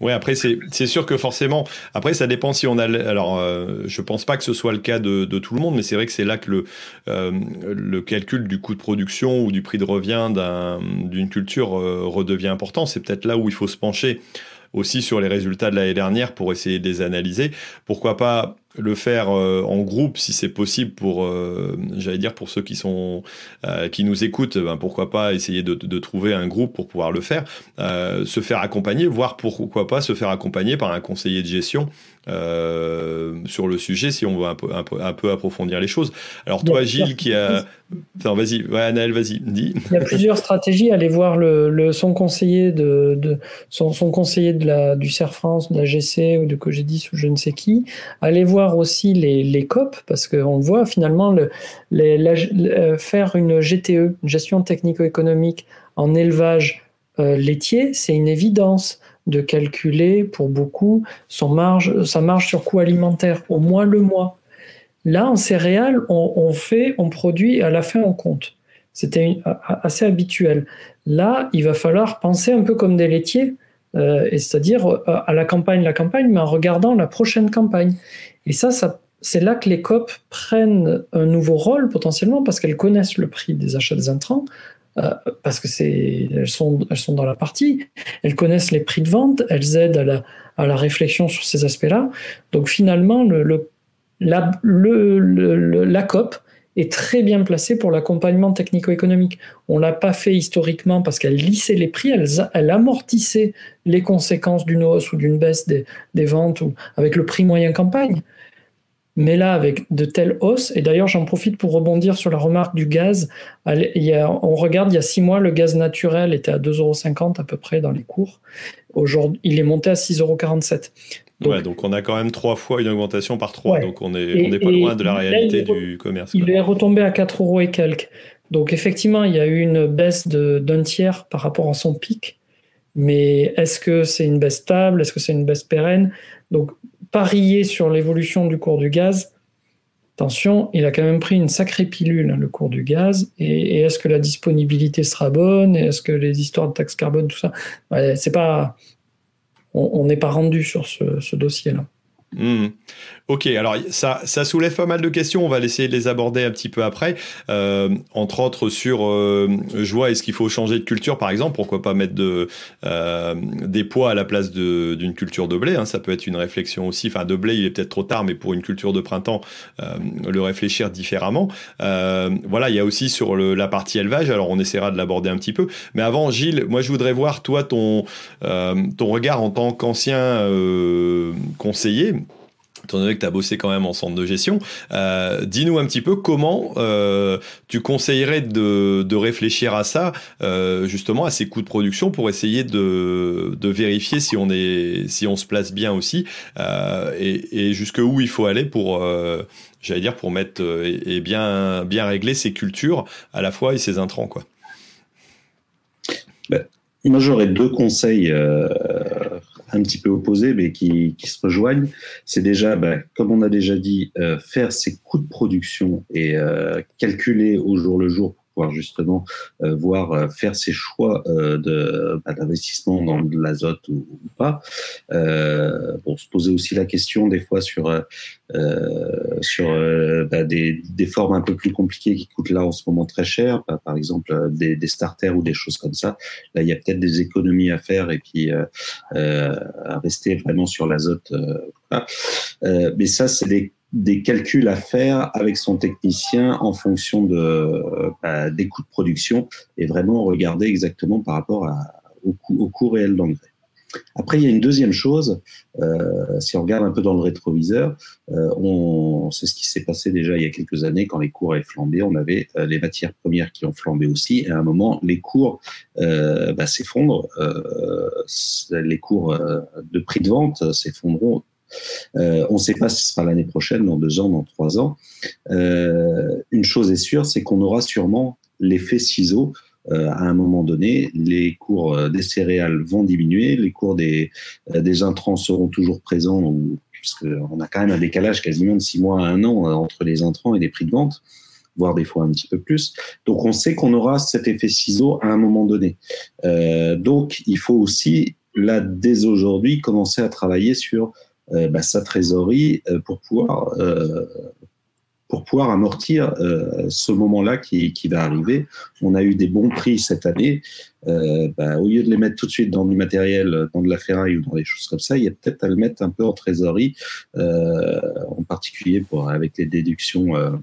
Oui, après, c'est sûr que forcément, après, ça dépend si on a. Alors, euh, je pense pas que ce soit le cas de, de tout le monde, mais c'est vrai que c'est là que le, euh, le calcul du coût de production ou du prix de revient d'une culture euh, redevient important. C'est peut-être là où il faut se pencher aussi sur les résultats de l'année dernière pour essayer de les analyser. Pourquoi pas le faire euh, en groupe si c'est possible pour euh, j'allais dire pour ceux qui sont euh, qui nous écoutent ben pourquoi pas essayer de, trouver un groupe pour pouvoir le faire. Se faire accompagner voire pourquoi pas se faire accompagner par un conseiller de gestion sur le sujet si on veut un peu, un peu, un peu approfondir les choses. Alors toi, Gilles, qui a... Enfin, vas-y, ouais, Anaël, vas-y, dis. Il y a plusieurs stratégies. Aller voir le, son conseiller de, de son, son, conseiller de la, du CER France, de la GC ou de Cogedis ou je ne sais qui. Aller voir aussi les, les COP, parce qu'on voit finalement le, les, faire une GTE, une gestion technico-économique en élevage euh, laitier, c'est une évidence de calculer pour beaucoup son marge, sa marge sur coût alimentaire, au moins le mois. Là, en céréales, on, fait, on produit, à la fin, on compte. C'était assez habituel. Là, il va falloir penser un peu comme des laitiers, euh, c'est-à-dire euh, à la campagne, la campagne, mais en regardant la prochaine campagne. Et ça, ça c'est là que les COP prennent un nouveau rôle potentiellement parce qu'elles connaissent le prix des achats des intrants, euh, parce que elles sont dans la partie, elles connaissent les prix de vente, elles aident à la, réflexion sur ces aspects-là. Donc finalement le, le la, COP est très bien placée pour l'accompagnement technico-économique. On l'a pas fait historiquement parce qu'elle lissait les prix, elle, elle amortissait les conséquences d'une hausse ou d'une baisse des, des ventes ou avec le prix moyen campagne. Mais là, avec de telles hausses, et d'ailleurs j'en profite pour rebondir sur la remarque du gaz, il on regarde, il y a six mois, le gaz naturel était à 2,50 euros à peu près dans les cours. Aujourd'hui, il est monté à 6,47 euros. Donc, ouais, donc on a quand même trois fois une augmentation par trois, donc on n'est pas loin de la réalité du commerce. Il est retombé à 4 euros et quelques. Donc effectivement, il y a eu une baisse d'un tiers par rapport à son pic. Mais est-ce que c'est une baisse stable? Est-ce que c'est une baisse pérenne? Donc parier sur l'évolution du cours du gaz, attention, il a quand même pris une sacrée pilule, le cours du gaz. Et, est-ce que la disponibilité sera bonne? Est-ce que les histoires de taxes carbone, tout ça, c'est pas, on n'est pas rendu sur ce dossier-là. Mmh. Ok, alors ça, soulève pas mal de questions, on va essayer de les aborder un petit peu après. Euh, entre autres sur, euh, je vois, est-ce qu'il faut changer de culture par exemple? Pourquoi pas mettre euh, des pois à la place d'une culture de blé hein, Ça peut être une réflexion aussi. Enfin, de blé, il est peut-être trop tard, mais pour une culture de printemps, le réfléchir différemment. voilà, il y a aussi sur la partie élevage, alors on essaiera de l'aborder un petit peu. Mais avant, Gilles, moi je voudrais voir toi ton, ton regard en tant qu'ancien conseiller étant que tu as bossé quand même en centre de gestion, euh, dis-nous un petit peu comment euh, tu conseillerais de, réfléchir à ça, euh, justement à ces coûts de production pour essayer de, vérifier si on, est, si on se place bien aussi et, et jusqu'où il faut aller pour, j'allais dire, pour mettre et, et, bien, bien régler ces cultures à la fois et ces intrants. Quoi. Ben, moi, j'aurais deux conseils un petit peu opposés, mais qui, qui se rejoignent. C'est déjà, ben, comme on a déjà dit, euh, faire ses coûts de production et euh, calculer au jour le jour pouvoir justement euh, voir euh, faire ses choix euh, de bah, d'investissement dans l'azote ou, ou, pas. bon, se poser aussi la question des fois sur sur bah, des, des formes un peu plus compliquées qui coûtent là en ce moment très cher, bah, par exemple des, des starters ou des choses comme ça. Là, il y a peut-être des économies à faire et puis à rester vraiment sur l'azote. mais ça, c'est des des calculs à faire avec son technicien en fonction de, bah, des coûts de production et vraiment regarder exactement par rapport à, au, coût, au coût réel d'engrais. Après, il y a une deuxième chose. Euh, si on regarde un peu dans le rétroviseur, euh, on, c'est ce qui s'est passé déjà il y a quelques années quand les cours avaient flambé. On avait euh, les matières premières qui ont flambé aussi. Et à un moment, les cours euh, bah, s'effondrent. Euh, les cours de prix de vente s'effondront. on ne sait pas si ce sera l'année prochaine, dans deux ans, dans trois ans. une chose est sûre, c'est qu'on aura sûrement l'effet ciseau euh, à un moment donné, les cours euh, des céréales vont diminuer, les cours des, euh, intrants seront toujours présents, puisqu'on a quand même un décalage quasiment de six mois à un an entre les intrants et les prix de vente voire des fois un petit peu plus. Donc on sait qu'on aura cet effet ciseau à un moment donné. Euh, donc il faut aussi, là, dès aujourd'hui, commencer à travailler sur euh, bah, sa trésorerie euh, pour pouvoir pour pouvoir amortir euh, ce moment-là qui, qui, va arriver. On a eu des bons prix cette année. Euh, bah, au lieu de les mettre tout de suite dans du matériel, dans de la ferraille ou dans des choses comme ça, il y a peut-être à le mettre un peu en trésorerie, euh, en particulier pour avec les déductions euh, euh,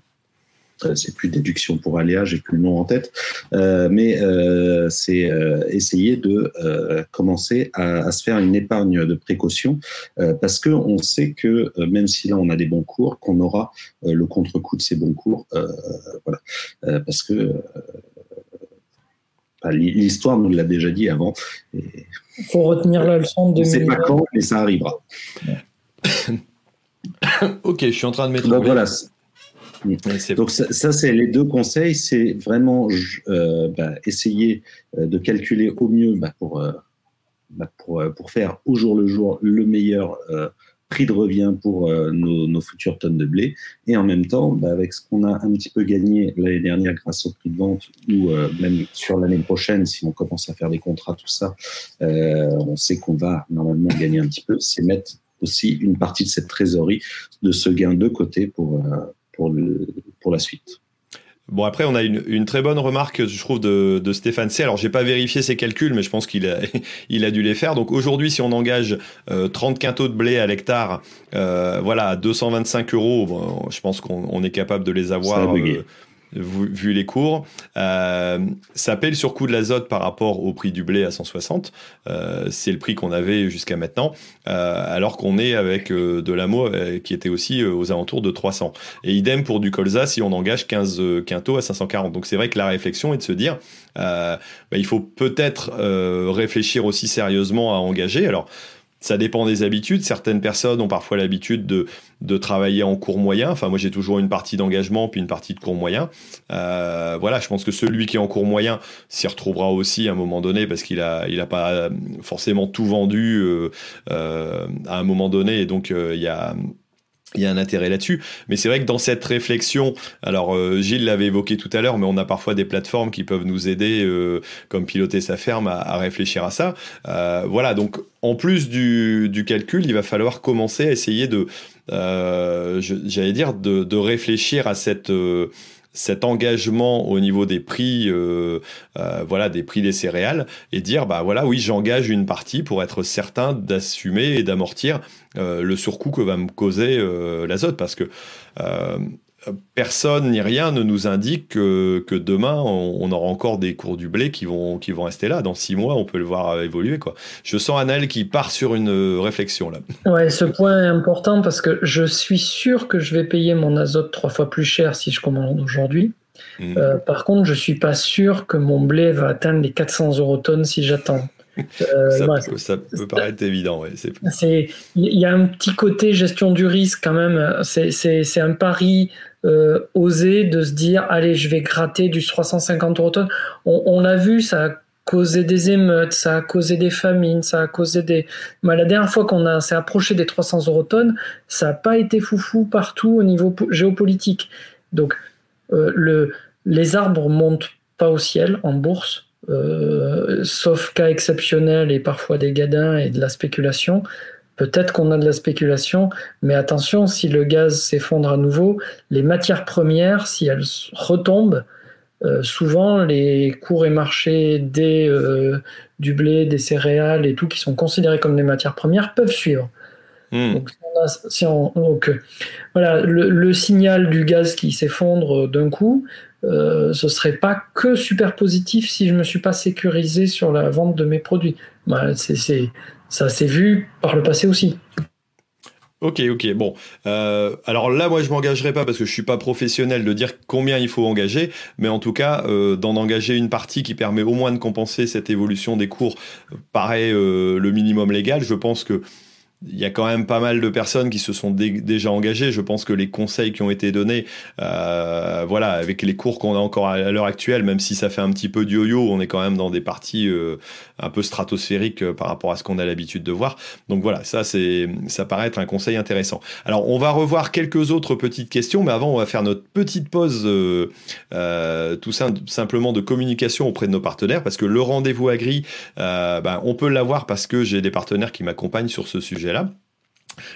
c'est plus déduction pour aléa, j'ai plus le nom en tête, euh, mais euh, c'est euh, essayer de euh, commencer à, à, se faire une épargne de précaution euh, parce que on sait que même si là on a des bons cours, qu'on aura le contre-coup de ces bons cours, voilà, parce que l'histoire nous l'a déjà dit avant. Il faut retenir la leçon de. C'est pas quand, mais ça arrivera. ok, je suis en train de mettre. Donc voilà. Donc ça, c'est les deux conseils, c'est vraiment euh, bah, essayer euh, de calculer au mieux bah, pour, euh, bah, pour, faire au jour le jour le meilleur prix de revient pour nos, nos, futures tonnes de blé, et en même temps, avec ce qu'on a un petit peu gagné l'année dernière grâce au prix de vente, ou même sur l'année prochaine, si on commence à faire des contrats, tout ça, on sait qu'on va normalement gagner un petit peu, c'est mettre aussi une partie de cette trésorerie, de ce gain de côté pour pour, le, pour la suite. Bon, après, on a une, une, très bonne remarque, je trouve, de, de Stéphane C. Alors, j'ai pas vérifié ses calculs, mais je pense qu'il a, il a dû les faire. Donc, aujourd'hui, si on engage euh, 30 quintaux de blé à l'hectare, euh, voilà, à 225 euros, bon, je pense qu'on est capable de les avoir vu, vu, les cours. Euh, ça paie le surcoût de l'azote par rapport au prix du blé à 160. Euh, c'est le prix qu'on avait jusqu'à maintenant, euh, alors qu'on est avec euh, de l'amo euh, qui était aussi euh, aux alentours de 300. Et idem pour du colza si on engage 15 quintaux à 540. Donc c'est vrai que la réflexion est de se dire, bah, il faut peut-être réfléchir aussi sérieusement à engager. Alors ça dépend des habitudes. Certaines personnes ont parfois l'habitude de, de travailler en cours moyen. Enfin, moi, j'ai toujours une partie d'engagement puis une partie de cours moyen. Euh, voilà, je pense que celui qui est en cours moyen s'y retrouvera aussi à un moment donné parce qu'il a, il a pas forcément tout vendu euh, euh, à un moment donné. Et donc, euh, il y a il y a un intérêt là-dessus. Mais c'est vrai que dans cette réflexion, alors euh, Gilles l'avait évoqué tout à l'heure, mais on a parfois des plateformes qui peuvent nous aider, euh, comme piloter sa ferme, à, à réfléchir à ça. Euh, voilà, donc en plus du, du, calcul, il va falloir commencer à essayer de, euh, j'allais dire, de, de, réfléchir à cette euh, cet engagement au niveau des prix, euh, euh, voilà, des prix des céréales, et dire bah voilà, oui, j'engage une partie pour être certain d'assumer et d'amortir euh, le surcoût que va me causer l'azote, parce que personne ni rien ne nous indique que, que demain on, on, aura encore des cours du blé qui vont, qui vont rester là. Dans six mois, on peut le voir évoluer. Quoi. Je sens Annelle qui part sur une réflexion là. Ouais, ce point est important parce que je suis sûr que je vais payer mon azote trois fois plus cher si je commande aujourd'hui. Mmh. Euh, par contre, je suis pas sûr que mon blé va atteindre les 400 euros tonnes si j'attends. Euh, ça, ouais, peut, ça, peut, paraître évident. Ouais. Il y a un petit côté gestion du risque quand même. C'est un pari euh, osé de se dire allez, je vais gratter du 350 euros tonnes. On, l'a vu, ça a causé des émeutes, ça a causé des famines, ça a causé des. Mais la dernière fois qu'on s'est approché des 300 euros tonnes, ça n'a pas été foufou partout au niveau géopolitique. Donc, euh, le, les arbres montent pas au ciel en bourse euh, sauf cas exceptionnels et parfois des gadins et de la spéculation. Peut-être qu'on a de la spéculation, mais attention, si le gaz s'effondre à nouveau, les matières premières, si elles retombent, euh, souvent les cours et marchés des, euh, du blé, des céréales et tout qui sont considérés comme des matières premières peuvent suivre. Mmh. Donc, si on, donc, voilà, le, le, signal du gaz qui s'effondre d'un coup, euh, ce serait pas que super positif si je me suis pas sécurisé sur la vente de mes produits. Bah, c'est ça s'est vu par le passé aussi. Ok, ok, bon. Euh, alors là, moi, je m'engagerai pas parce que je suis pas professionnel de dire combien il faut engager, mais en tout cas, euh, d'en engager une partie qui permet au moins de compenser cette évolution des cours paraît euh, le minimum légal. Je pense que il y a quand même pas mal de personnes qui se sont déjà engagées. Je pense que les conseils qui ont été donnés, euh, voilà, avec les cours qu'on a encore à, l'heure actuelle, même si ça fait un petit peu de yo-yo, on est quand même dans des parties euh, un peu stratosphériques euh, par rapport à ce qu'on a l'habitude de voir. Donc voilà, ça c'est, ça paraît être un conseil intéressant. Alors on va revoir quelques autres petites questions, mais avant on va faire notre petite pause, tout simplement de communication auprès de nos partenaires, parce que le rendez-vous agri, ben, on peut l'avoir parce que j'ai des partenaires qui m'accompagnent sur ce sujet là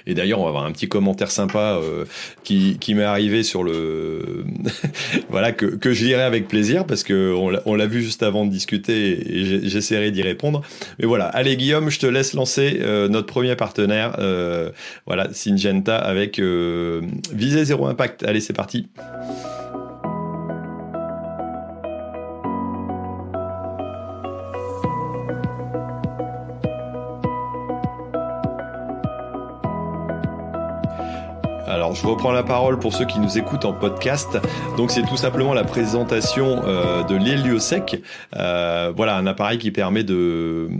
Et d'ailleurs, on va avoir un petit commentaire sympa euh, qui, m'est arrivé sur le. voilà, que, je lirai avec plaisir parce qu'on on l'a vu juste avant de discuter et j'essaierai d'y répondre. Mais voilà, allez Guillaume, je te laisse lancer euh, notre premier partenaire, euh, voilà, Syngenta avec Visée Zéro Impact. Allez, c'est parti. Je reprends la parole pour ceux qui nous écoutent en podcast. Donc c'est tout simplement la présentation euh, de l'héliosec. Euh, voilà un appareil qui permet de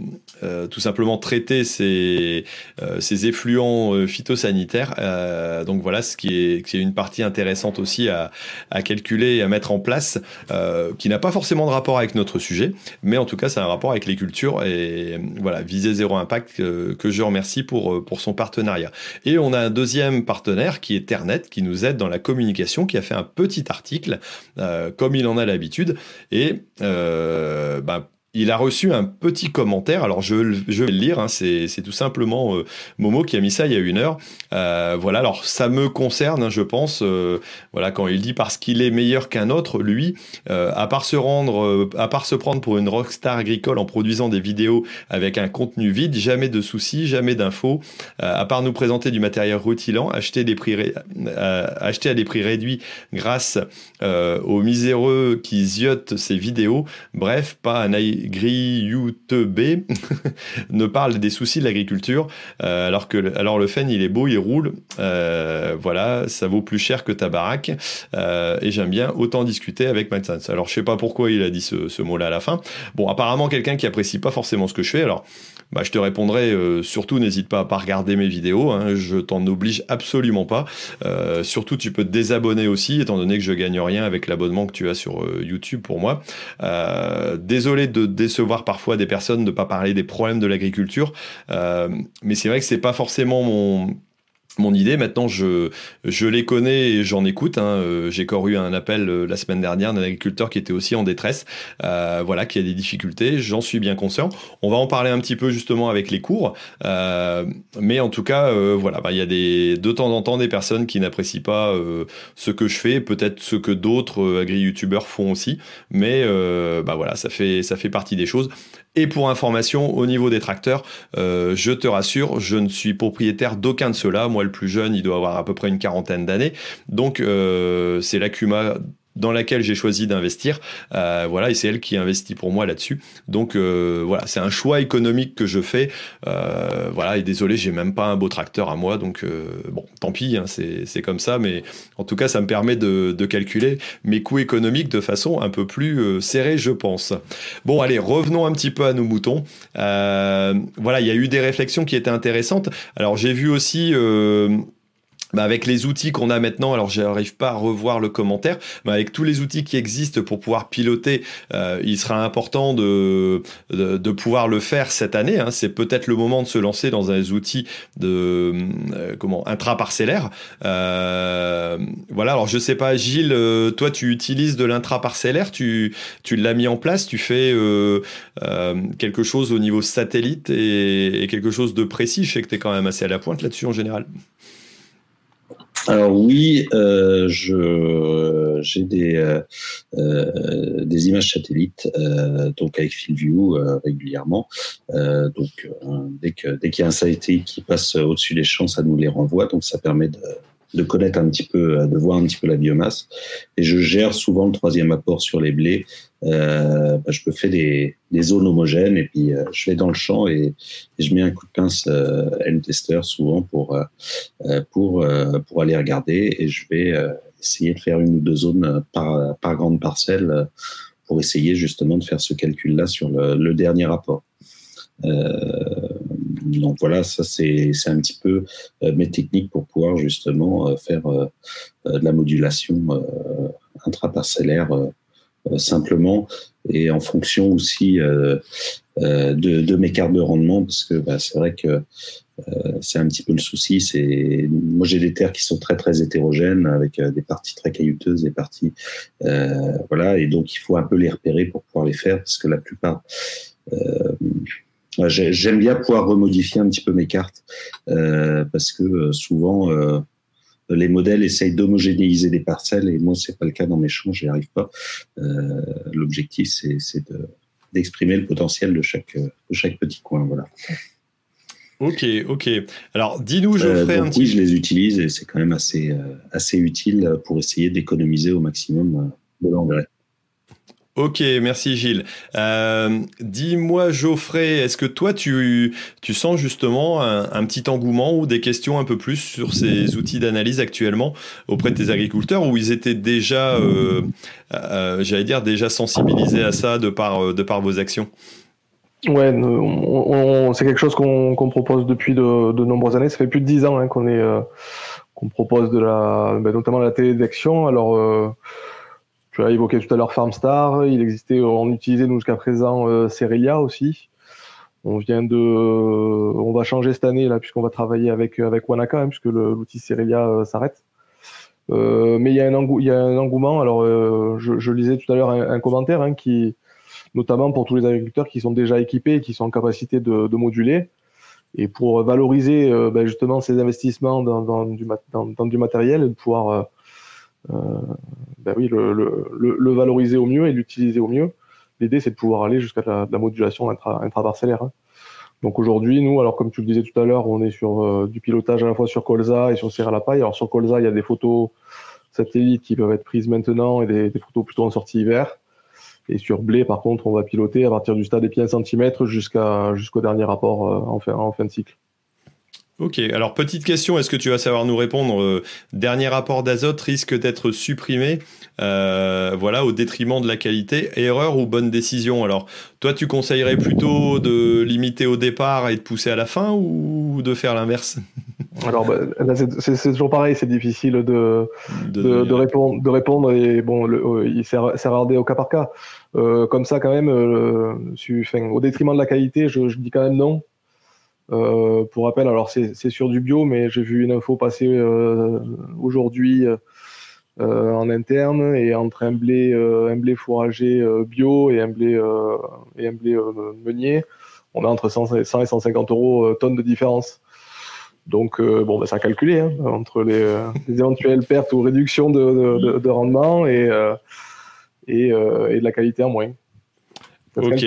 euh, tout simplement traiter ces, euh, ces effluents euh, phytosanitaires. donc voilà ce qui est, qui est une partie intéressante aussi à, à calculer et à mettre en place, qui n'a pas forcément de rapport avec notre sujet, mais en tout cas a un rapport avec les cultures et voilà viser zéro impact que je remercie pour pour son partenariat. Et on a un deuxième partenaire qui est Ternet, qui nous aide dans la communication, qui a fait un petit article, euh, comme il en a l'habitude. Et euh, bah, il a reçu un petit commentaire. Alors je, vais le lire. Hein. c'est, tout simplement euh, Momo qui a mis ça il y a une heure. Euh, voilà. Alors ça me concerne, hein, je pense. Euh, voilà quand il dit parce qu'il est meilleur qu'un autre, lui, à part se rendre, à part se prendre pour une rockstar agricole en produisant des vidéos avec un contenu vide, jamais de soucis, jamais d'infos. à part nous présenter du matériel rutilant, acheter des prix, à des prix réduits grâce aux miséreux qui ziotent ces vidéos. Bref, pas un B ne parle des soucis de l'agriculture, euh, alors que alors le fen il est beau, il roule, euh, voilà, ça vaut plus cher que ta baraque, euh, et j'aime bien autant discuter avec Matt Alors je sais pas pourquoi il a dit ce, ce mot-là à la fin. Bon, apparemment quelqu'un qui apprécie pas forcément ce que je fais, alors bah, je te répondrai euh, surtout n'hésite pas à pas regarder mes vidéos, hein, je t'en oblige absolument pas. Euh, surtout tu peux te désabonner aussi, étant donné que je gagne rien avec l'abonnement que tu as sur euh, YouTube pour moi. désolé de décevoir parfois des personnes, de pas parler des problèmes de l'agriculture, mais c'est vrai que c'est pas forcément mon mon idée. Maintenant, je, les connais et j'en écoute. Hein. Euh, j'ai encore eu un appel euh, la semaine dernière d'un agriculteur qui était aussi en détresse, euh, voilà, qui a des difficultés. J'en suis bien conscient. On va en parler un petit peu justement avec les cours, mais en tout cas, voilà, bah, il y a des de temps en temps des personnes qui n'apprécient pas ce que je fais, peut-être ce que d'autres agri-youtubeurs font aussi, mais bah voilà, ça fait ça fait partie des choses. Et pour information, au niveau des tracteurs, je te rassure, je ne suis propriétaire d'aucun de ceux-là. Le plus jeune, il doit avoir à peu près une quarantaine d'années. Donc, euh, c'est l'Acuma dans laquelle j'ai choisi d'investir. Euh, voilà, et c'est elle qui investit pour moi là-dessus. Donc euh, voilà, c'est un choix économique que je fais. Euh, voilà, et désolé, j'ai même pas un beau tracteur à moi, donc euh, bon, tant pis, hein, c'est comme ça. Mais en tout cas, ça me permet de, de, calculer mes coûts économiques de façon un peu plus serrée, je pense. Bon, allez, revenons un petit peu à nos moutons. Voilà, il y a eu des réflexions qui étaient intéressantes. Alors j'ai vu aussi bah avec les outils qu'on a maintenant, alors j'arrive pas à revoir le commentaire, mais avec tous les outils qui existent pour pouvoir piloter, euh, il sera important de, de, de, pouvoir le faire cette année. Hein. C'est peut-être le moment de se lancer dans un outil de euh, comment intraparcellaire. Euh, voilà. Alors je sais pas, Gilles, euh, toi tu utilises de l'intraparcellaire, tu tu l'as mis en place, tu fais euh, quelque chose au niveau satellite et, et, quelque chose de précis. Je sais que tu es quand même assez à la pointe là-dessus en général. Alors oui, euh, j'ai des euh, euh, des images satellites donc avec FieldView régulièrement. donc dès que dès qu'il y a un satellite qui passe au-dessus des champs, ça nous les renvoie. Donc ça permet de de connaître un petit peu, de voir un petit peu la biomasse. Et je gère souvent le troisième apport sur les blés. Euh, bah, je me fais des, des, zones homogènes et puis euh, je vais dans le champ et, je mets un coup de pince euh, tester souvent pour euh, pour pour aller regarder et je vais essayer de faire une ou deux zones par par grande parcelle pour essayer justement de faire ce calcul là sur le, le dernier rapport. Donc voilà, ça c'est un petit peu mes techniques pour pouvoir justement faire de la modulation intraparcellaire euh, simplement et en fonction aussi euh, euh, de, de, mes cartes de rendement parce que bah, c'est vrai que c'est un petit peu le souci. Moi j'ai des terres qui sont très très hétérogènes avec des parties très caillouteuses, des parties voilà et donc il faut un peu les repérer pour pouvoir les faire parce que la plupart j'aime bien pouvoir remodifier un petit peu mes cartes parce que souvent les modèles essayent d'homogénéiser des parcelles et moi c'est pas le cas dans mes champs, j'y arrive pas. Euh, l'objectif c'est d'exprimer le potentiel de chaque de chaque petit coin, voilà. Ok, ok. Alors, dis-nous, je ferai un petit. Oui, je les utilise et c'est quand même assez, euh, assez utile pour essayer d'économiser au maximum de l'engrais. Ok, merci Gilles. Euh, dis-moi Geoffrey, est-ce que toi tu, sens justement un, petit engouement ou des questions un peu plus sur ces outils d'analyse actuellement auprès de tes agriculteurs où ils étaient déjà, euh, euh, j'allais dire, déjà sensibilisés à ça de par, vos actions? Ouais, c'est quelque chose qu'on propose depuis de, de, nombreuses années. Ça fait plus de dix ans hein, qu'on propose de la, ben, notamment la. Alors tu as évoqué tout à l'heure Farmstar. Il existait, on utilisait nous jusqu'à présent euh, Cerelia aussi. On vient de, on va changer cette année là puisqu'on va travailler avec avec Wanaka hein, puisque l'outil Cerelia euh, s'arrête. Euh, mais il y a un il y a un engouement. Alors euh, je, je, lisais tout à l'heure un, commentaire hein, qui, notamment pour tous les agriculteurs qui sont déjà équipés et qui sont en capacité de, de moduler. Et pour valoriser ben justement ces investissements dans, dans, du, dans, dans du matériel, de pouvoir euh, ben oui, le, le, le, valoriser au mieux et l'utiliser au mieux. L'idée, c'est de pouvoir aller jusqu'à la, la, modulation intra, intraparcellaire. Hein. Donc aujourd'hui, nous, alors comme tu le disais tout à l'heure, on est sur euh, du pilotage à la fois sur Colza et sur Serre à la paille. Alors sur Colza, il y a des photos satellites qui peuvent être prises maintenant et des, des photos plutôt en sortie hiver. Et sur blé, par contre, on va piloter à partir du stade des pieds 1 cm jusqu'à jusqu'au dernier rapport euh, en, fin, en fin de cycle. Ok, alors petite question, est-ce que tu vas savoir nous répondre euh, Dernier rapport d'azote risque d'être supprimé, euh, voilà, au détriment de la qualité. Erreur ou bonne décision? Alors, toi, tu conseillerais plutôt de limiter au départ et de pousser à la fin ou de faire l'inverse? Alors, bah, c'est toujours pareil, c'est difficile de, de, répondre, de répondre et bon, il s'est regardé au cas par cas. Euh, comme ça, quand même, au détriment de la qualité, je, je dis quand même non. Euh, pour rappel, alors c'est sur du bio, mais j'ai vu une info passer euh, aujourd'hui euh, en interne et entre un blé, un blé fourragé bio et un blé, et un blé meunier, on a entre 100, et 150 euros tonnes de différence. Donc, bon, bah, ça a calculé hein, entre les, éventuelles pertes ou réductions de, de, de rendement et, et, et, de la qualité en moins. ok.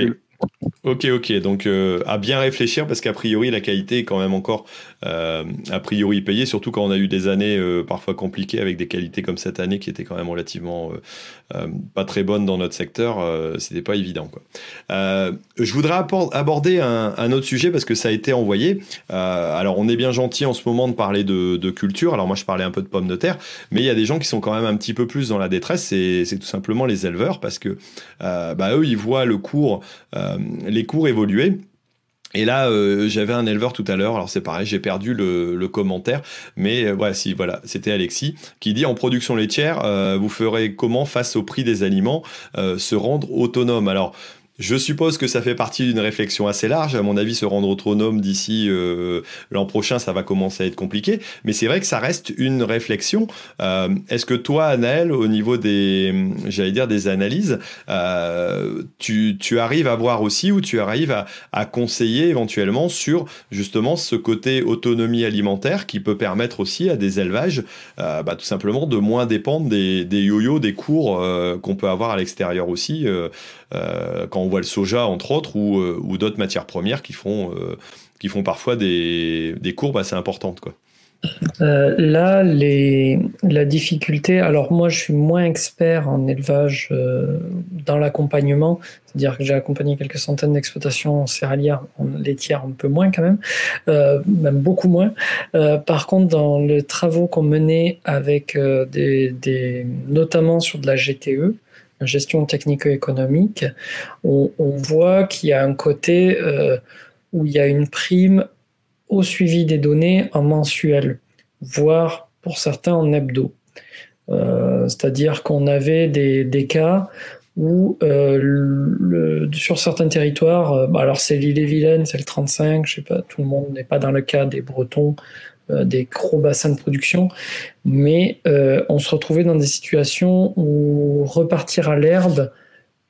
Ok, ok. Donc, euh, à bien réfléchir parce qu'a priori, la qualité est quand même encore euh, a priori payée, surtout quand on a eu des années euh, parfois compliquées avec des qualités comme cette année qui étaient quand même relativement pas très bonnes dans notre secteur. C'était pas évident. Je voudrais aborder un, autre sujet parce que ça a été envoyé. alors, on est bien gentil en ce moment de parler de, de, culture. Alors, moi, je parlais un peu de pommes de terre, mais il y a des gens qui sont quand même un petit peu plus dans la détresse. C'est tout simplement les éleveurs parce que bah, eux, ils voient le cours les cours évoluaient. Et là, euh, j'avais un éleveur tout à l'heure, alors c'est pareil, j'ai perdu le, commentaire, mais euh, voilà, c'était Alexis qui dit en production laitière, euh, vous ferez comment face au prix des aliments se rendre autonome? Alors, je suppose que ça fait partie d'une réflexion assez large. À mon avis, se rendre autonome d'ici euh, l'an prochain, ça va commencer à être compliqué. Mais c'est vrai que ça reste une réflexion. Euh, est-ce que toi, Anaël, au niveau des, j'allais dire, des analyses, euh, tu, arrives à voir aussi ou tu arrives à, conseiller éventuellement sur justement ce côté autonomie alimentaire qui peut permettre aussi à des élevages, bah, tout simplement, de moins dépendre des, des yo-yo, des cours qu'on peut avoir à l'extérieur aussi quand on voit le soja entre autres ou, euh, d'autres matières premières qui font, euh, qui font parfois des, courbes assez importantes. Quoi. Euh, là, la difficulté, alors moi je suis moins expert en élevage euh, dans l'accompagnement, c'est-à-dire que j'ai accompagné quelques centaines d'exploitations céréalières, laitières un peu moins quand même, euh, même beaucoup moins. par contre, dans les travaux qu'on menait avec des, notamment sur de la GTE, gestion technico-économique, on, voit qu'il y a un côté où il y a une prime au suivi des données en mensuel, voire pour certains en hebdo. Euh, c'est-à-dire qu'on avait des, cas où euh, sur certains territoires, euh, bah, alors c'est l'île et Vilaine, c'est le 35, je sais pas, tout le monde n'est pas dans le cas des Bretons, des gros bassins de production, mais on se retrouvait dans des situations où repartir à l'herbe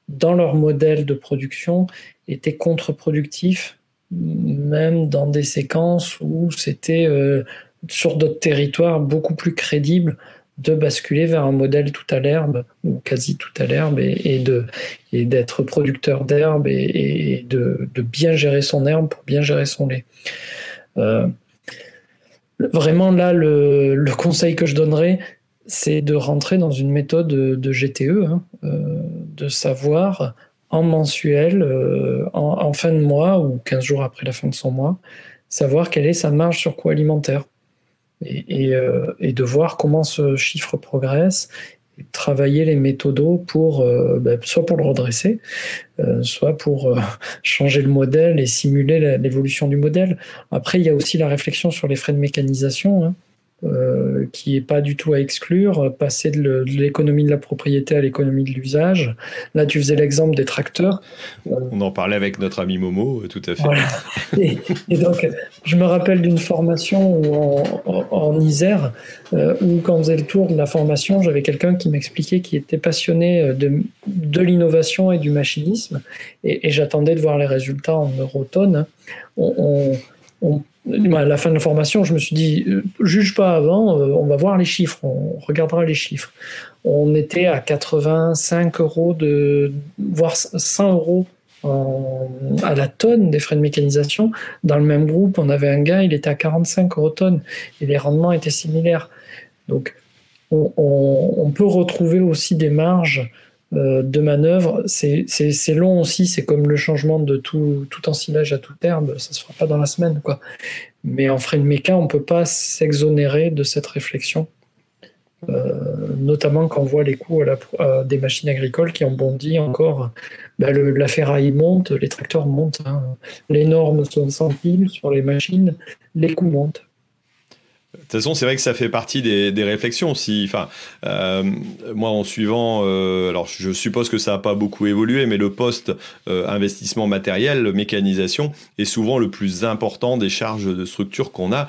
dans leur modèle de production était contre-productif même dans des séquences où c'était euh, sur d'autres territoires beaucoup plus crédible de basculer vers un modèle tout à l'herbe ou quasi tout à l'herbe et, d'être producteur d'herbe et, de, bien gérer son herbe pour bien gérer son lait. Euh, vraiment là, le, conseil que je donnerais, c'est de rentrer dans une méthode de, GTE, hein, euh, de savoir en mensuel, euh, en, fin de mois ou 15 jours après la fin de son mois, savoir quelle est sa marge sur coût alimentaire. Et, euh, de voir comment ce chiffre progresse et travailler les méthodos pour euh, ben, soit pour le redresser, soit pour changer le modèle et simuler l'évolution du modèle. Après, il y a aussi la réflexion sur les frais de mécanisation. Hein. Euh, qui est pas du tout à exclure, passer de l'économie de la propriété à l'économie de l'usage. Là, tu faisais l'exemple des tracteurs. On en parlait avec notre ami Momo, euh, tout à fait. Et, donc, je me rappelle d'une formation en, Isère, euh, où quand on faisait le tour de la formation, j'avais quelqu'un qui m'expliquait qu'il était passionné de, de l'innovation et du machinisme, et, j'attendais de voir les résultats en eurotonnes. on, on à la fin de la formation, je me suis dit, euh, juge pas avant, euh, on va voir les chiffres, on regardera les chiffres. On était à 85 euros, de, voire 100 euros à la tonne des frais de mécanisation. Dans le même groupe, on avait un gars, il était à 45 euros tonne et les rendements étaient similaires. Donc, on peut retrouver aussi des marges de manœuvre, c'est long aussi, c'est comme le changement de tout, tout ensilage à toute herbe, ça se fera pas dans la semaine. quoi. Mais en frein de méca, on peut pas s'exonérer de cette réflexion. Euh, notamment quand on voit les coûts des machines agricoles qui ont bondi encore. Bah, la ferraille monte, les tracteurs montent. Hein. Les normes sont sans fil sur les machines, les coûts montent. De toute façon, c'est vrai que ça fait partie des, réflexions aussi. Enfin, euh, moi, en suivant, euh, alors je suppose que ça n'a pas beaucoup évolué, mais le poste euh, investissement matériel, mécanisation, est souvent le plus important des charges de structure qu'on a.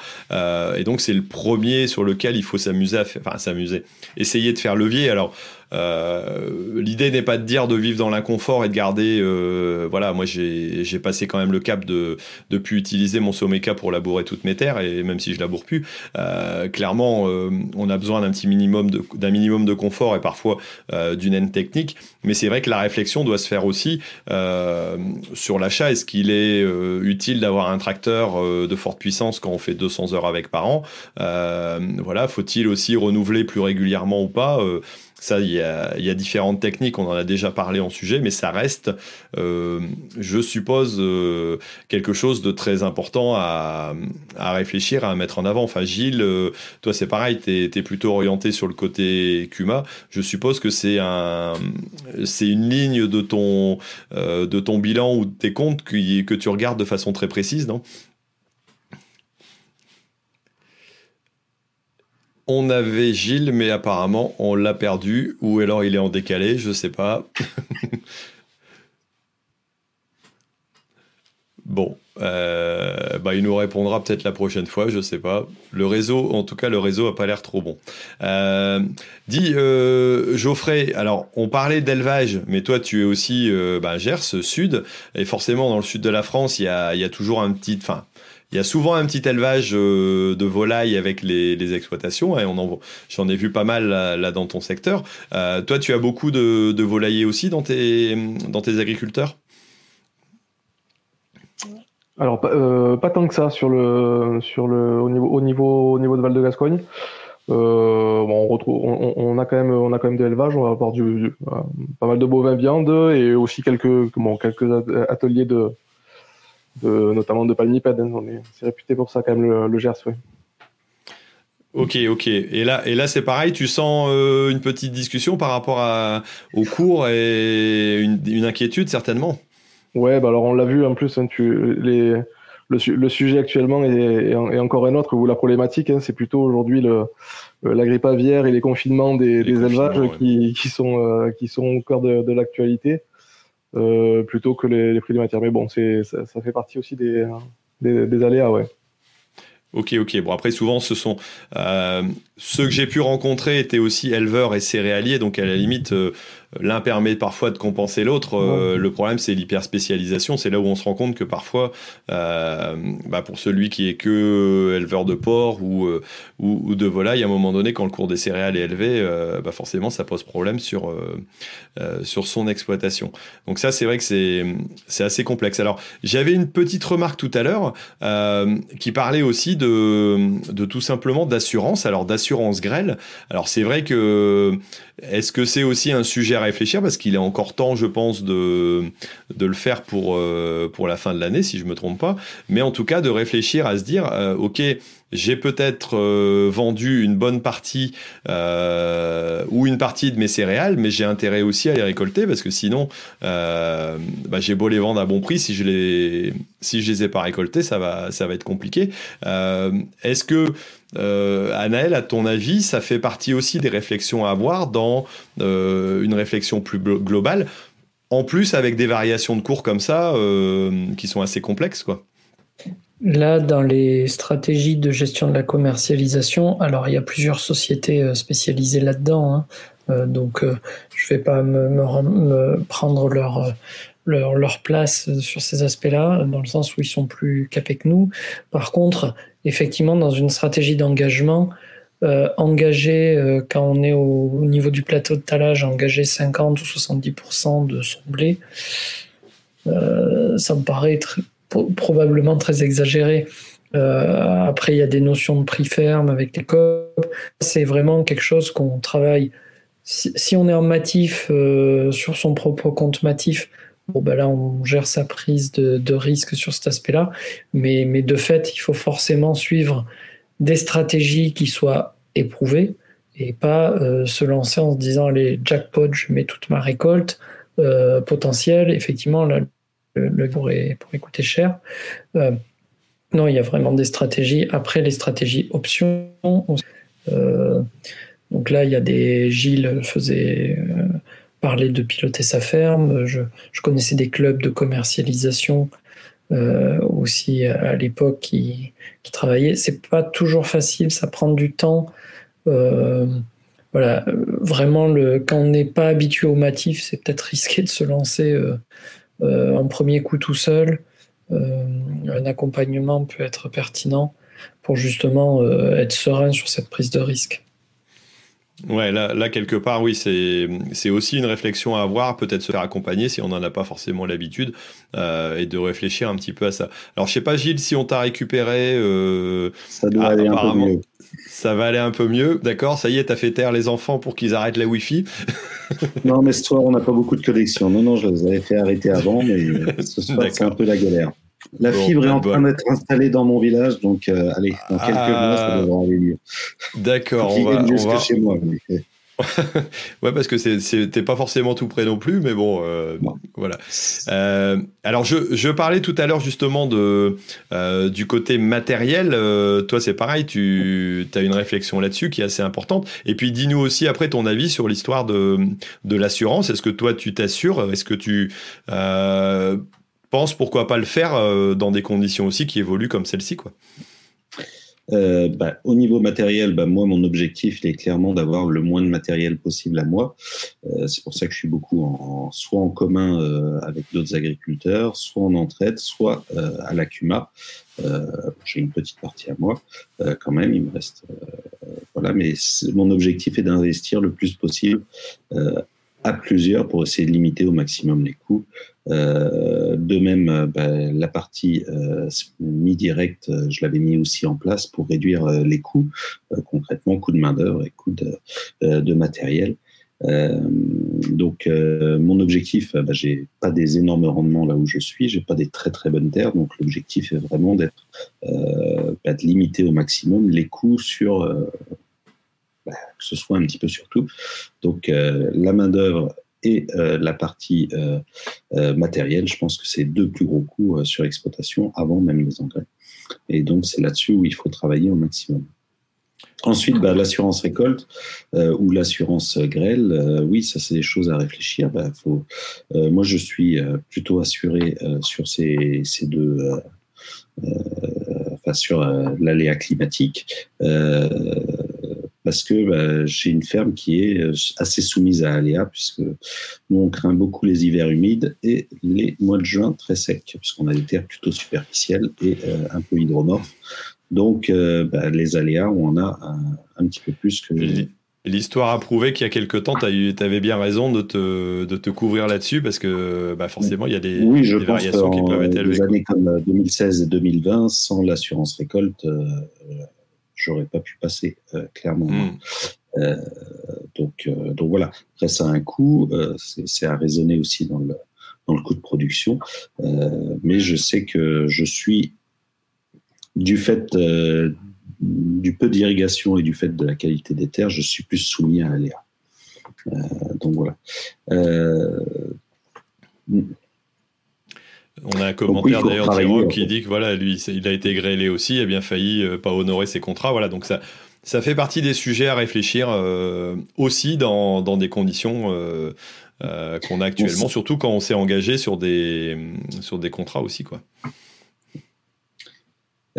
et donc, c'est le premier sur lequel il faut s'amuser, enfin s'amuser, essayer de faire levier. Alors, euh, l'idée n'est pas de dire de vivre dans l'inconfort et de garder. Euh, voilà, moi j'ai passé quand même le cap de de plus utiliser mon Someca pour labourer toutes mes terres et même si je laboure plus, euh, clairement on a besoin d'un petit minimum d'un minimum de confort et parfois d'une aide technique. Mais c'est vrai que la réflexion doit se faire aussi sur l'achat. Est-ce qu'il est, utile d'avoir un tracteur de forte puissance quand on fait 200 heures avec par an? Voilà, faut-il aussi renouveler plus régulièrement ou pas? Ça, il y, a, différentes techniques, on en a déjà parlé en sujet, mais ça reste, euh, je suppose, euh, quelque chose de très important à, réfléchir, à mettre en avant. Enfin, Gilles, euh, toi c'est pareil, tu es, plutôt orienté sur le côté Cuma. Je suppose que c'est un, une ligne de ton, de ton bilan ou de tes comptes que, que tu regardes de façon très précise, non? On avait Gilles, mais apparemment on l'a perdu, ou alors il est en décalé, je sais pas. bon, euh, bah, il nous répondra peut-être la prochaine fois, je sais pas. Le réseau, en tout cas, le réseau a pas l'air trop bon. Euh, dis, euh, Geoffrey, alors on parlait d'élevage, mais toi tu es aussi bah, Gers, sud, et forcément dans le sud de la France, il y a, toujours un petit, il y a souvent un petit élevage euh, de volailles avec les, exploitations, et on j'en ai vu pas mal là, dans ton secteur. Euh, toi, tu as beaucoup de, de, volaillers aussi dans tes, agriculteurs? Alors pas, tant que ça sur le au niveau au niveau au niveau de Val de Gascogne. on a quand même, on a de l'élevage. On va avoir pas mal de bovins viande et aussi quelques ateliers de, de notamment de palmipèdes. Hein. On est, réputé pour ça quand même le, le Gers. Ok, ok. Et là, et là c'est pareil, tu sens euh, une petite discussion par rapport à, au cours et une, inquiétude certainement Ouais, bah alors on l'a vu en plus, hein, tu, les, le, sujet actuellement est, encore un autre, ou la problématique, hein, c'est plutôt aujourd'hui le, la grippe aviaire et les confinements des, élevages qui, qui, sont, euh, qui sont au cœur de, l'actualité, euh, plutôt que les, prix des matières. Mais bon, ça, fait partie aussi des, des, des aléas, ouais. Ok, ok. Bon, après, souvent, ce sont euh, ceux que j'ai pu rencontrer étaient aussi éleveurs et céréaliers, donc à la limite, euh, l'un permet parfois de compenser l'autre. Euh, le problème, c'est l'hyper spécialisation. C'est là où on se rend compte que parfois, euh, bah, pour celui qui est que éleveur de porc ou, euh, ou, de volaille, à un moment donné, quand le cours des céréales est élevé, bah, forcément, ça pose problème sur, sur son exploitation. Donc ça, c'est vrai que c'est assez complexe. Alors, j'avais une petite remarque tout à l'heure qui parlait aussi de, de tout simplement d'assurance. Alors, d'assurance grêle. Alors, c'est vrai que est-ce que c'est aussi un sujet réfléchir Parce qu'il est encore temps, je pense, de, de le faire pour, euh, pour la fin de l'année, si je ne me trompe pas. Mais en tout cas, de réfléchir à se dire, euh, OK, j'ai peut-être euh, vendu une bonne partie ou une partie de mes céréales, mais j'ai intérêt aussi à les récolter parce que sinon, bah, j'ai beau les vendre à bon prix, si je les si les ai pas récoltés, ça va ça va être compliqué. Est-ce que euh, Anaël, à ton avis, ça fait partie aussi des réflexions à avoir dans euh, une réflexion plus globale, en plus avec des variations de cours comme ça euh, qui sont assez complexes, quoi. Là, dans les stratégies de gestion de la commercialisation, alors il y a plusieurs sociétés spécialisées là-dedans, hein. donc je ne vais pas me, prendre leur, leur, leur, place sur ces aspects-là, dans le sens où ils sont plus capés que nous. Par contre, effectivement, dans une stratégie d'engagement, euh, engager, euh, quand on est au, niveau du plateau de talage, engager 50 ou 70% de son blé, euh, ça me paraît probablement très exagéré. après, il y a des notions de prix ferme avec les COP. C'est vraiment quelque chose qu'on travaille. Si, on est en matif, sur son propre compte matif, Bon, ben là, on gère sa prise de, risque sur cet aspect-là. Mais, mais de fait, il faut forcément suivre des stratégies qui soient éprouvées et pas euh, se lancer en se disant les jackpot, je mets toute ma récolte euh, potentielle. Effectivement, là, le, le pourrait, pourrait, coûter cher. Euh, non, il y a vraiment des stratégies. Après, les stratégies options. donc là, il y a des. Gilles faisait parler de piloter sa ferme. Je, connaissais des clubs de commercialisation euh, aussi à, l'époque qui, qui, travaillaient. C'est pas toujours facile, ça prend du temps. Euh, voilà, vraiment, le, quand on n'est pas habitué au matif, c'est peut-être risqué de se lancer euh, en premier coup tout seul. un accompagnement peut être pertinent pour justement être serein sur cette prise de risque. Ouais, là, là, quelque part, oui, c'est aussi une réflexion à avoir, peut-être se faire accompagner si on n'en a pas forcément l'habitude, euh, et de réfléchir un petit peu à ça. Alors, je sais pas, Gilles, si on t'a récupéré, euh, ça doit aller un peu mieux. Ça va aller un peu mieux, d'accord Ça y est, t'as fait taire les enfants pour qu'ils arrêtent la Wi-Fi Non, mais ce soir, on n'a pas beaucoup de connexion. Non, non, je les avais fait arrêter avant, mais ce soir, c'est un peu la galère. La fibre est en train d'être installée dans mon village, donc euh, allez, dans quelques ah. mois, ça devrait aller mieux. D'accord, on va. On va... chez moi. ouais, parce que c'était pas forcément tout près non plus, mais bon, euh, voilà. Euh, alors, je, je, parlais tout à l'heure justement de, euh, du côté matériel. Toi, c'est pareil, tu as une réflexion là-dessus qui est assez importante. Et puis, dis-nous aussi après ton avis sur l'histoire de, de l'assurance. Est-ce que toi, tu t'assures? Est-ce que tu pense pourquoi pas le faire euh, dans des conditions aussi qui évoluent comme celle-ci quoi. Euh, bah, au niveau matériel, bah, moi, mon objectif, il est clairement d'avoir le moins de matériel possible à moi. Euh, c'est pour ça que je suis beaucoup en, soit en commun avec d'autres agriculteurs, soit en entraide, soit à la CUMA. J'ai une petite partie à moi, quand même, il me reste. voilà, mais mon objectif est d'investir le plus possible à plusieurs pour essayer de limiter au maximum les coûts. de même, bah, la partie mi-direct, je l'avais mis aussi en place pour réduire les coûts, concrètement coûts de main-d'œuvre et coûts de, matériel. Euh, donc, euh, mon objectif, euh, bah, j'ai pas des énormes rendements là où je suis, j'ai pas des très très bonnes terres, donc l'objectif est vraiment d'être, de limiter au maximum les coûts sur, bah, que ce soit un petit peu sur tout. Donc, la main d'œuvre et la partie matérielle, je pense que c'est deux plus gros coûts sur l'exploitation avant même les engrais. Et donc, c'est là-dessus où il faut travailler au maximum. Ensuite, bah, l'assurance récolte euh, ou l'assurance grêle, euh, oui, ça c'est des choses à réfléchir. Bah, faut, euh, moi, je suis plutôt assuré sur ces, ces deux, enfin sur l'aléa climatique, parce que bah, j'ai une ferme qui est assez soumise à aléa, puisque nous on craint beaucoup les hivers humides et les mois de juin très secs, puisqu'on a des terres plutôt superficielles et un peu hydromorphes. Donc, euh, bah, les aléas, on en a un, petit peu plus que. L'histoire a prouvé qu'il y a quelques temps, tu avais bien raison de te, de te couvrir là-dessus parce que bah, forcément, il y a des, oui, je variations qui peuvent être élevées. Les années comme 2016 et 2020, sans l'assurance récolte, euh, j'aurais pas pu passer, euh, clairement. Hmm. Euh, donc, donc voilà. Après, ça a un coût, c'est à raisonner aussi dans le, dans le coût de production. mais je sais que je suis du fait euh, du peu d'irrigation et du fait de la qualité des terres, je suis plus soumis à l'aléa. Euh, donc voilà. Euh, on a un commentaire d'ailleurs Jérôme qui dit que voilà, lui, il a été grêlé aussi, il a bien failli pas honorer ses contrats. Voilà, donc ça, ça fait partie des sujets à réfléchir aussi dans, dans, des conditions qu'on a actuellement, surtout quand on s'est engagé sur des, sur des contrats aussi. quoi.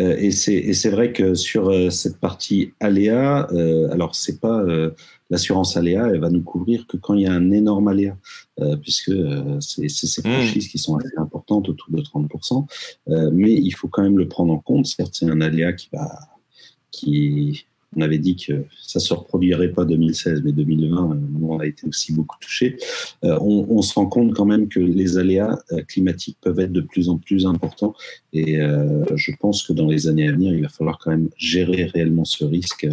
Euh, et c'est vrai que sur euh, cette partie aléa, euh, alors c'est pas l'assurance aléa, elle va nous couvrir que quand il y a un énorme aléa, puisque c'est ces mmh. franchises qui sont assez importantes, autour de 30%. mais il faut quand même le prendre en compte. Certes, c'est un aléa qui va qui on avait dit que ça se reproduirait pas 2016, mais 2020, euh, on a été aussi beaucoup touché. Euh, on, se rend compte quand même que les aléas euh, climatiques peuvent être de plus en plus importants, et je pense que dans les années à venir, il va falloir quand même gérer réellement ce risque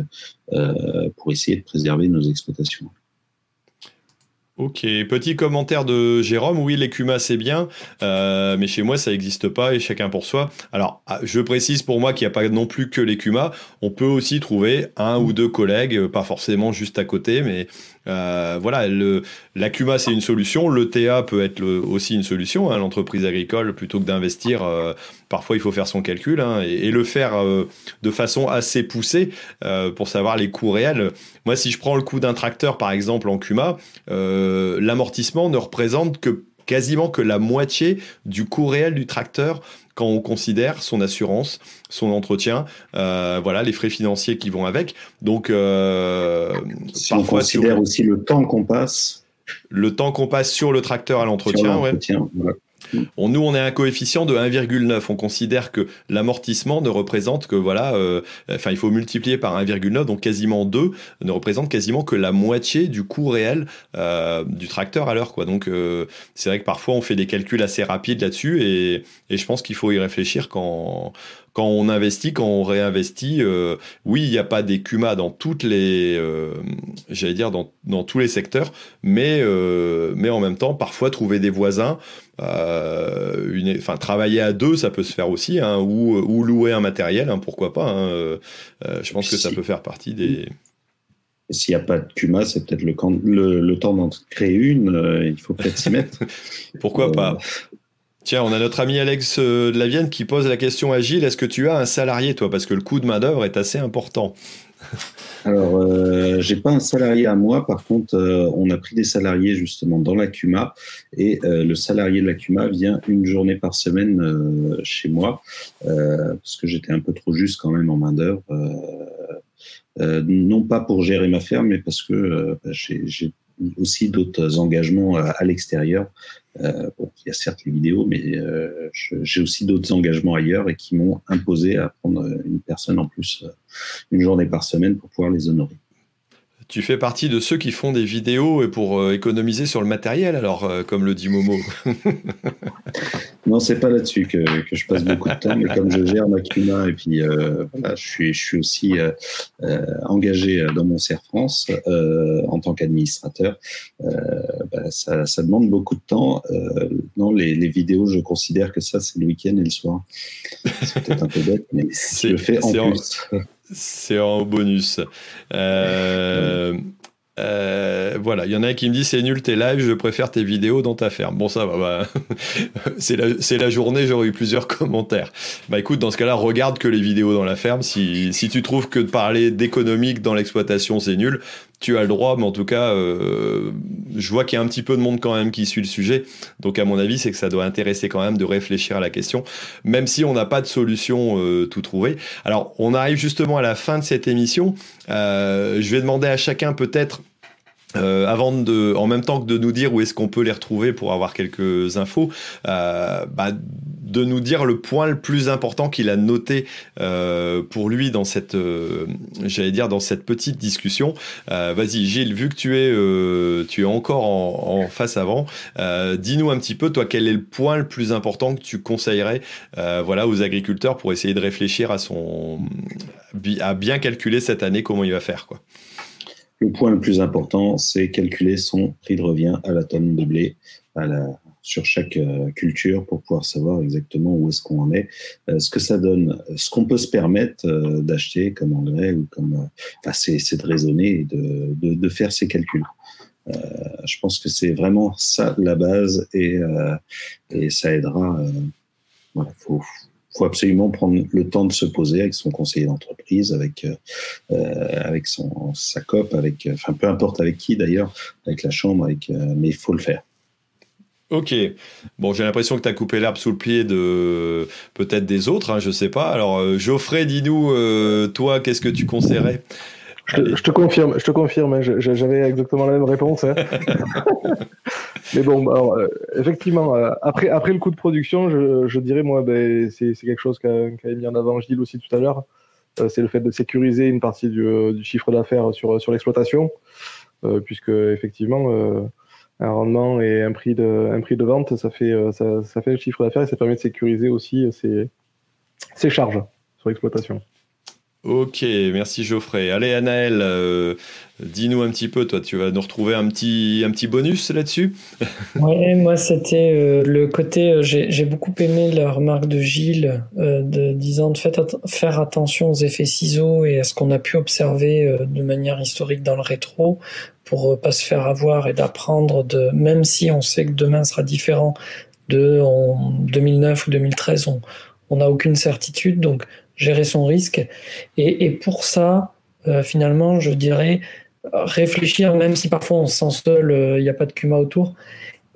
pour essayer de préserver nos exploitations. Ok, petit commentaire de Jérôme. Oui, l'écuma c'est bien, euh, mais chez moi ça n'existe pas et chacun pour soi. Alors, ah, je précise pour moi qu'il n'y a pas non plus que l'écuma. On peut aussi trouver un ou deux collègues, pas forcément juste à côté, mais euh, voilà, le, la CUMA, c'est une solution. Le TA peut être aussi une solution. Hein, L'entreprise agricole, plutôt que d'investir, euh, parfois il faut faire son calcul hein, et, le faire euh, de façon assez poussée pour savoir les coûts réels. Moi, si je prends le coût d'un tracteur, par exemple, en CUMA, l'amortissement ne représente que quasiment que la moitié du coût réel du tracteur quand on considère son assurance, son entretien, euh, voilà, les frais financiers qui vont avec. Donc, euh, si on considère aussi le temps qu'on passe. Le temps qu'on passe sur le tracteur à l'entretien, ouais. On, nous, on est un coefficient de 1,9. On considère que l'amortissement ne représente que, voilà, euh, enfin, il faut multiplier par 1,9, donc quasiment 2, ne représente quasiment que la moitié du coût réel euh, du tracteur à l'heure, quoi. Donc, euh, c'est vrai que parfois, on fait des calculs assez rapides là-dessus et, et je pense qu'il faut y réfléchir quand, quand on investit, quand on réinvestit, euh, oui, il n'y a pas des CUMA dans toutes les, euh, j'allais dire dans, dans, tous les secteurs, mais euh, mais en même temps, parfois trouver des voisins, une, enfin travailler à deux, ça peut se faire aussi, hein, ou, ou louer un matériel, hein, pourquoi pas. Hein, je pense que ça peut faire partie des. S'il n'y a pas de CUMA, c'est peut-être le, le, le, temps d'en créer une. il faut peut-être s'y mettre. pourquoi pas Tiens, on a notre ami Alex euh, de la Vienne qui pose la question à Gilles est-ce que tu as un salarié, toi? Parce que le coût de main-d'œuvre est assez important. Alors, euh, j'ai pas un salarié à moi. Par contre, euh, on a pris des salariés justement dans la CUMA et euh, le salarié de la CUMA vient une journée par semaine chez moi parce que j'étais un peu trop juste quand même en main d'œuvre. non pas pour gérer ma ferme, mais parce que j'ai aussi d'autres engagements à l'extérieur euh, bon, il y a certes les vidéos, mais euh, j'ai aussi d'autres engagements ailleurs et qui m'ont imposé à prendre une personne en plus euh, une journée par semaine pour pouvoir les honorer. Tu fais partie de ceux qui font des vidéos et pour euh, économiser sur le matériel, alors, euh, comme le dit Momo. non, c'est pas là-dessus que, que, je passe beaucoup de temps, mais comme je gère ma climat et puis euh, voilà, je suis, je suis aussi engagé dans mon CER France en tant qu'administrateur, bah, ça, ça, demande beaucoup de temps. non, les, les, vidéos, je considère que ça, c'est le week-end et le soir. C'est peut-être un peu bête, mais je le fais en plus. C'est en bonus. Euh, euh, voilà, il y en a qui me dit c'est nul tes lives, je préfère tes vidéos dans ta ferme. Bon, ça va, bah, c'est la, la, journée, j'aurais eu plusieurs commentaires. Bah écoute, dans ce cas-là, regarde que les vidéos dans la ferme. Si, si tu trouves que de parler d'économique dans l'exploitation c'est nul, tu as le droit, mais en tout cas, euh, je vois qu'il y a un petit peu de monde quand même qui suit le sujet. Donc, à mon avis, c'est que ça doit intéresser quand même de réfléchir à la question, même si on n'a pas de solution euh, tout trouvé. Alors, on arrive justement à la fin de cette émission. Euh, je vais demander à chacun peut-être euh, avant de, en même temps que de nous dire où est-ce qu'on peut les retrouver pour avoir quelques infos, euh, bah, de nous dire le point le plus important qu'il a noté euh, pour lui dans cette, euh, j'allais dire dans cette petite discussion. Euh, vas-y, Gilles, vu que tu es, euh, tu es encore en, en face avant, dis-nous un petit peu, toi, quel est le point le plus important que tu conseillerais, voilà, aux agriculteurs pour essayer de réfléchir à son, à bien calculer cette année comment il va faire, quoi. Le point le plus important, c'est calculer son prix de revient à la tonne de blé sur chaque euh, culture pour pouvoir savoir exactement où est-ce qu'on en est, euh, ce que ça donne, ce qu'on peut se permettre euh, d'acheter comme engrais ou comme. Enfin, c'est de raisonner et de, faire ces calculs. je pense que c'est vraiment ça la base et, et ça aidera. voilà, faut, faut absolument prendre le temps de se poser avec son conseiller d'entreprise, avec euh, avec son sa COP, avec enfin peu importe avec qui d'ailleurs, avec la chambre, avec euh, mais il faut le faire. Ok. Bon, j'ai l'impression que tu as coupé l'herbe sous le pied de peut-être des autres, hein, je sais pas. Alors, euh, Geoffrey, dis-nous, euh, toi, qu'est-ce que tu conseillerais? Je te, je te, confirme, je te confirme, hein, j'avais exactement la même réponse. Hein. Mais bon, alors, euh, effectivement, euh, après, après le coût de production, je, je dirais, moi, ben, c'est quelque chose qu'a qu mis en avant Gilles aussi tout à l'heure. Euh, c'est le fait de sécuriser une partie du, du chiffre d'affaires sur, sur l'exploitation, puisque effectivement, un rendement et un prix de, un prix de vente, ça fait, ça, ça fait le chiffre d'affaires et ça permet de sécuriser aussi ses, ses charges sur l'exploitation. Ok, merci Geoffrey. Allez Anaël, euh, dis-nous un petit peu, toi tu vas nous retrouver un petit, un petit bonus là-dessus Oui, moi c'était euh, le côté, euh, j'ai beaucoup aimé la remarque de Gilles de disant de faire attention aux effets ciseaux et à ce qu'on a pu observer de manière historique dans le rétro pour pas se faire avoir et d'apprendre de, même si on sait que demain sera différent de en 2009 ou 2013, on n'a aucune certitude, donc gérer son risque. Et, et pour ça, euh, finalement, je dirais réfléchir, même si parfois on se sent seul, il n'y a pas de CUMA autour,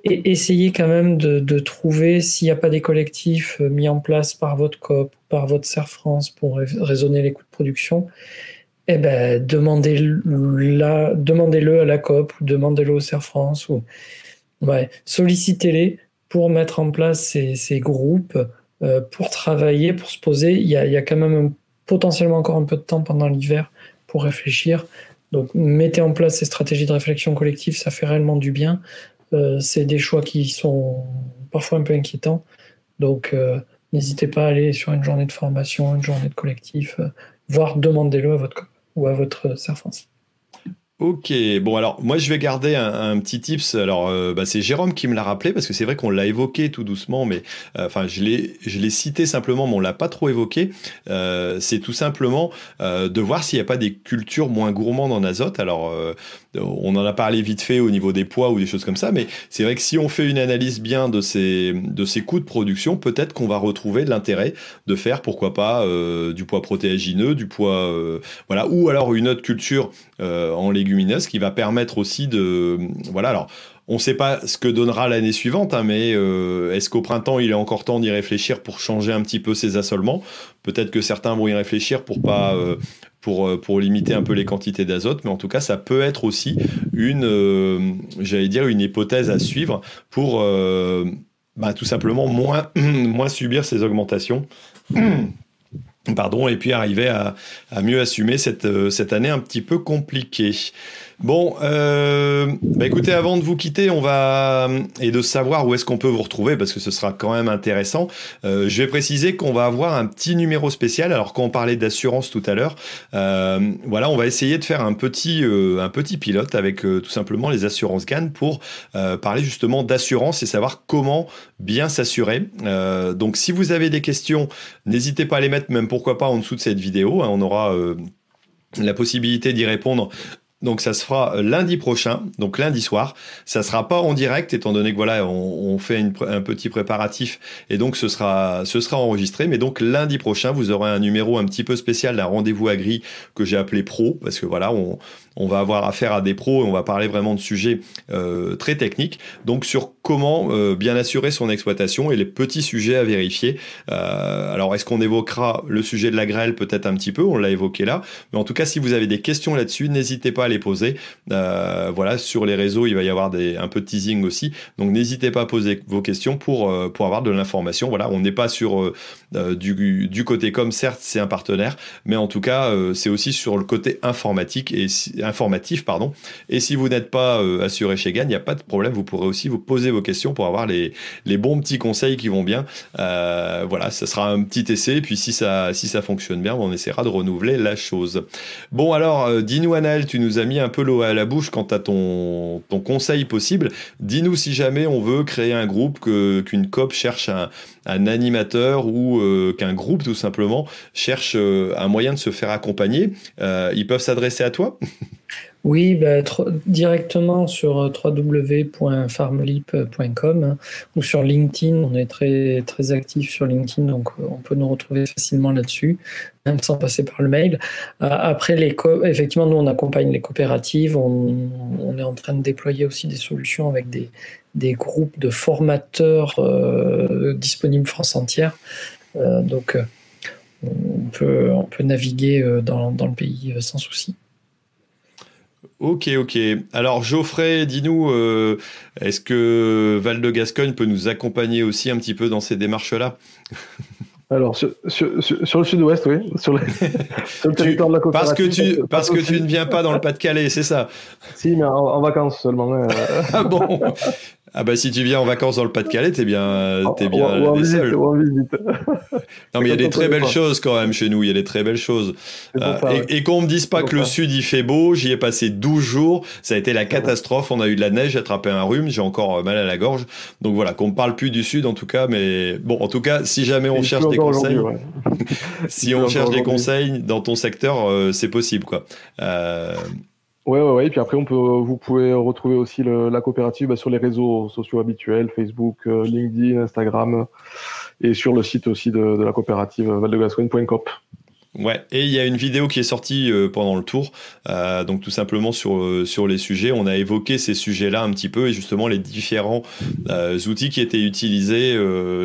et essayer quand même de, de trouver s'il n'y a pas des collectifs euh, mis en place par votre COP, par votre CER France pour raisonner les coûts de production. Eh ben, demandez-le demandez à la COP demandez-le au CER France ou ouais, sollicitez-les pour mettre en place ces, ces groupes euh, pour travailler, pour se poser. Il y a, il y a quand même potentiellement encore un peu de temps pendant l'hiver pour réfléchir. Donc mettez en place ces stratégies de réflexion collective, ça fait réellement du bien. Euh, c'est des choix qui sont parfois un peu inquiétants. Donc euh, n'hésitez pas à aller sur une journée de formation, une journée de collectif, euh, voire demandez-le à votre ou à votre servance. Ok, bon alors moi je vais garder un, petit tips. Alors euh, bah, c'est Jérôme qui me l'a rappelé parce que c'est vrai qu'on l'a évoqué tout doucement, mais euh, enfin je l'ai je l'ai cité simplement, mais on l'a pas trop évoqué. Euh, c'est tout simplement de voir s'il n'y a pas des cultures moins gourmandes en azote. Alors on en a parlé vite fait au niveau des poids ou des choses comme ça, mais c'est vrai que si on fait une analyse bien de ces, de ces coûts de production, peut-être qu'on va retrouver l'intérêt de faire, pourquoi pas, euh, du poids protéagineux, du poids, euh, voilà, ou alors une autre culture euh, en légumineuse qui va permettre aussi de, voilà, alors on ne sait pas ce que donnera l'année suivante, hein, mais est-ce qu'au printemps, il est encore temps d'y réfléchir pour changer un petit peu ses assolements? Peut-être que certains vont y réfléchir pour pas pour, euh, pour limiter un peu les quantités d'azote, mais en tout cas, ça peut être aussi une, j'allais dire, une hypothèse à suivre pour bah, tout simplement moins, moins subir ces augmentations. Pardon, et puis arriver à, à mieux assumer cette, cette année un petit peu compliquée. Bon, euh, bah écoutez, avant de vous quitter, on va et de savoir où est-ce qu'on peut vous retrouver parce que ce sera quand même intéressant. Euh, je vais préciser qu'on va avoir un petit numéro spécial. Alors quand on parlait d'assurance tout à l'heure, euh, voilà, on va essayer de faire un petit euh, un petit pilote avec euh, tout simplement les assurances GAN pour euh, parler justement d'assurance et savoir comment bien s'assurer. donc si vous avez des questions, n'hésitez pas à les mettre, même pourquoi pas en dessous de cette vidéo. Hein, on aura la possibilité d'y répondre donc ça se fera euh, lundi prochain, donc lundi soir. Ça sera pas en direct étant donné que voilà, on, fait un petit préparatif et donc ce sera ce sera enregistré. Mais donc lundi prochain, vous aurez un numéro un petit peu spécial d'un rendez-vous à gris que j'ai appelé pro parce que voilà, on, on va avoir affaire à des pros et on va parler vraiment de sujets euh, très techniques. Donc sur comment euh, bien assurer son exploitation et les petits sujets à vérifier. Euh, alors est-ce qu'on évoquera le sujet de la grêle peut-être un petit peu, on l'a évoqué là, mais en tout cas si vous avez des questions là-dessus, n'hésitez pas à les poser. voilà, sur les réseaux, il va y avoir des, un peu de teasing aussi, donc n'hésitez pas à poser vos questions pour, pour avoir de l'information. Voilà, on n'est pas sur du, du côté comme, certes c'est un partenaire, mais en tout cas c'est aussi sur le côté informatique et informatif, pardon. Et si vous n'êtes pas euh, assuré chez GAN, il n'y a pas de problème, vous pourrez aussi vous poser vos questions pour avoir les, bons petits conseils qui vont bien. Euh, voilà, ça sera un petit essai, puis si ça, si ça fonctionne bien, on essaiera de renouveler la chose. Bon, alors, euh, dis-nous, Anaël, tu nous as mis un peu l'eau à la bouche quant à ton, ton conseil possible. Dis-nous si jamais on veut créer un groupe, qu'une COP cherche un, un animateur ou qu'un groupe tout simplement cherche un moyen de se faire accompagner, ils peuvent s'adresser à toi? Oui, bah, directement sur euh, www.farmlip.com hein, ou sur LinkedIn. On est très, très actif sur LinkedIn, donc euh, on peut nous retrouver facilement là-dessus, même sans passer par le mail. Euh, après, les effectivement, nous, on accompagne les coopératives. On, est en train de déployer aussi des solutions avec des, des groupes de formateurs disponibles France entière. donc, on peut, on peut naviguer dans, dans le pays sans souci. Ok, ok. Alors Geoffrey, dis-nous, euh, est-ce que Val de Gascogne peut nous accompagner aussi un petit peu dans ces démarches-là? Alors sur, le sud-ouest, oui, sur, le, territoire de la coopérative. Parce que tu, parce que tu ne viens pas dans le Pas-de-Calais, c'est ça? Si, mais en, vacances seulement. ah bon? Ah bah si tu viens en vacances dans le Pas-de-Calais, t'es bien, t'es bien non mais il y a des très belles choses quand même chez nous, il y a des très belles choses. Euh, et, qu'on me dise pas que le sud il fait beau, j'y ai passé 12 jours, ça a été la catastrophe, on a eu de la neige, j'ai attrapé un rhume, j'ai encore euh, mal à la gorge. Donc voilà, qu'on me parle plus du sud en tout cas, mais bon, en tout cas, si jamais on cherche des conseils, si on cherche des conseils dans ton secteur, euh, c'est possible quoi. Ouais, ouais, ouais. Et puis après, on peut, vous pouvez retrouver aussi la coopérative bah, sur les réseaux sociaux habituels, Facebook, euh, LinkedIn, Instagram, et sur le site aussi de, la coopérative valdegascogne.coop. Ouais, et il y a une vidéo qui est sortie euh, pendant le tour, euh, donc tout simplement sur, sur les sujets. On a évoqué ces sujets-là un petit peu et justement les différents outils qui étaient utilisés.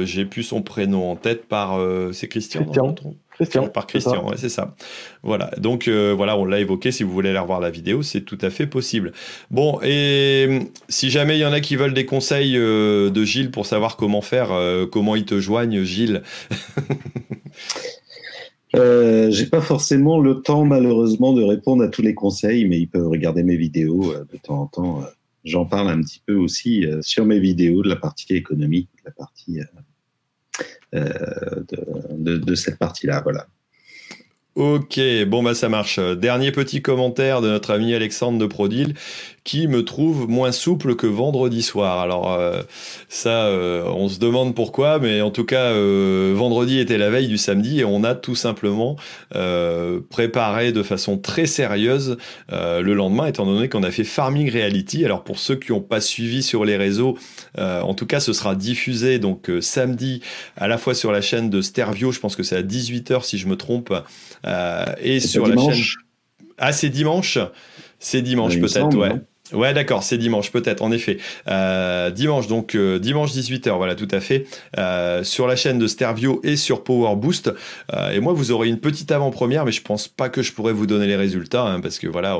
J'ai plus son prénom en tête par. c'est Christian, Christian. Christian. Par Christian, c'est ça. Voilà. Donc euh, voilà, on l'a évoqué. Si vous voulez aller revoir la vidéo, c'est tout à fait possible. Bon, et euh, si jamais il y en a qui veulent des conseils euh, de Gilles pour savoir comment faire, comment ils te joignent, Gilles. J'ai pas forcément le temps, malheureusement, de répondre à tous les conseils, mais ils peuvent regarder mes vidéos de temps en temps. J'en parle un petit peu aussi sur mes vidéos de la partie économique, de la partie euh, de, de, cette partie-là. Voilà. Ok, bon bah ça marche. Dernier petit commentaire de notre ami Alexandre de Prodil qui me trouve moins souple que vendredi soir. Alors euh, ça, euh, on se demande pourquoi, mais en tout cas, euh, vendredi était la veille du samedi et on a tout simplement préparé de façon très sérieuse le lendemain, étant donné qu'on a fait Farming Reality. Alors pour ceux qui n'ont pas suivi sur les réseaux, en tout cas, ce sera diffusé donc samedi à la fois sur la chaîne de Stervio, je pense que c'est à 18h si je me trompe, et sur la chaîne... Ah, c'est dimanche? C'est dimanche peut-être, ouais. Ouais, d'accord, c'est dimanche, peut-être, en effet. Euh, dimanche, donc euh, dimanche 18h, voilà, tout à fait, euh, sur la chaîne de Stervio et sur Power Boost. et moi, vous aurez une petite avant-première, mais je pense pas que je pourrais vous donner les résultats, hein, parce que voilà,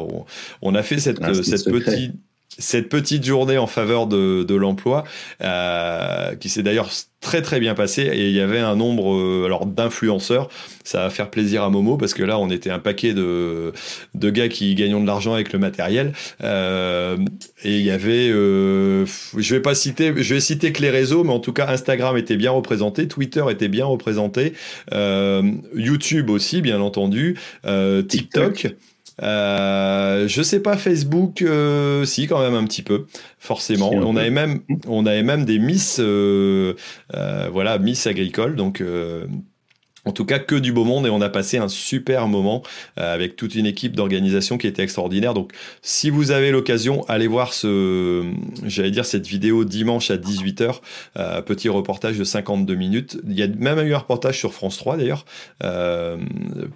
on, a fait cette, cette petite cette petite journée en faveur de, de l'emploi, euh, qui s'est d'ailleurs très très bien passé et il y avait un nombre euh, alors d'influenceurs. Ça va faire plaisir à Momo parce que là on était un paquet de, de gars qui gagnons de l'argent avec le matériel. Euh, et il y avait euh, je vais pas citer je vais citer que les réseaux mais en tout cas Instagram était bien représenté Twitter était bien représenté YouTube aussi bien entendu TikTok, TikTok. Euh, je sais pas Facebook, euh, si quand même un petit peu, forcément. Si, on avait même, on avait même des Miss, euh, voilà, Miss agricole, donc en tout cas, que du beau monde et on a passé un super moment euh, avec toute une équipe d'organisation qui était extraordinaire. Donc, si vous avez l'occasion, allez voir ce, j'allais dire cette vidéo dimanche à 18h, euh, petit reportage de 52 minutes. Il y a même eu un reportage sur France 3 d'ailleurs, euh,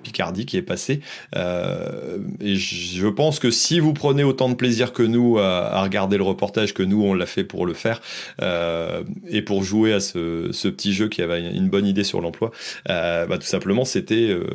Picardie qui est passé. Euh, et je pense que si vous prenez autant de plaisir que nous à, à regarder le reportage que nous on l'a fait pour le faire euh, et pour jouer à ce, ce, petit jeu qui avait une bonne idée sur l'emploi. Euh, bah, tout simplement, c'était. Euh,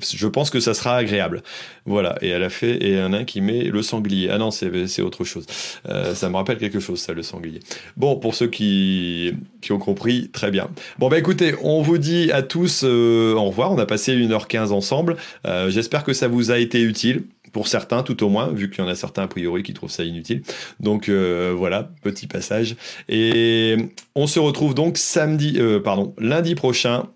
je pense que ça sera agréable. Voilà. Et elle a fait. Et il y un qui met le sanglier. Ah non, c'est autre chose. Euh, ça me rappelle quelque chose, ça, le sanglier. Bon, pour ceux qui, qui ont compris, très bien. Bon, bah écoutez, on vous dit à tous euh, au revoir. On a passé 1h15 ensemble. Euh, j'espère que ça vous a été utile pour certains tout au moins, vu qu'il y en a certains a priori qui trouvent ça inutile. Donc euh, voilà, petit passage. Et on se retrouve donc samedi, euh, pardon, lundi prochain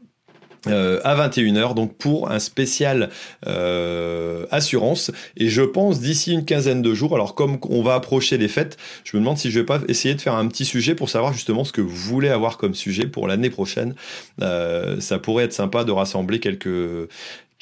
euh, à 21h donc pour un spécial euh, assurance. Et je pense d'ici une quinzaine de jours alors comme on va approcher les fêtes je me demande si je vais pas essayer de faire un petit sujet pour savoir justement ce que vous voulez avoir comme sujet pour l'année prochaine. Euh, ça pourrait être sympa de rassembler quelques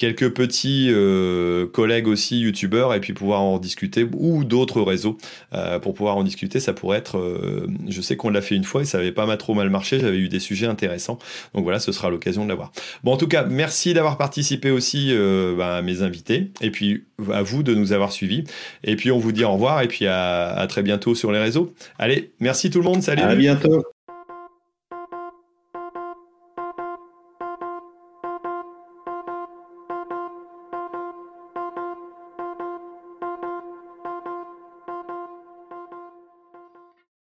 quelques petits euh, collègues aussi youtubeurs et puis pouvoir en discuter ou d'autres réseaux. Euh, pour pouvoir en discuter ça pourrait être euh, je sais qu'on l'a fait une fois et ça avait pas mal trop mal marché j'avais eu des sujets intéressants. Donc voilà ce sera l'occasion de l'avoir. Bon en tout cas merci d'avoir participé aussi bah, à mes invités et puis à vous de nous avoir suivis. Et puis on vous dit au revoir et puis à, à très bientôt sur les réseaux. Allez merci tout le monde salut. À bientôt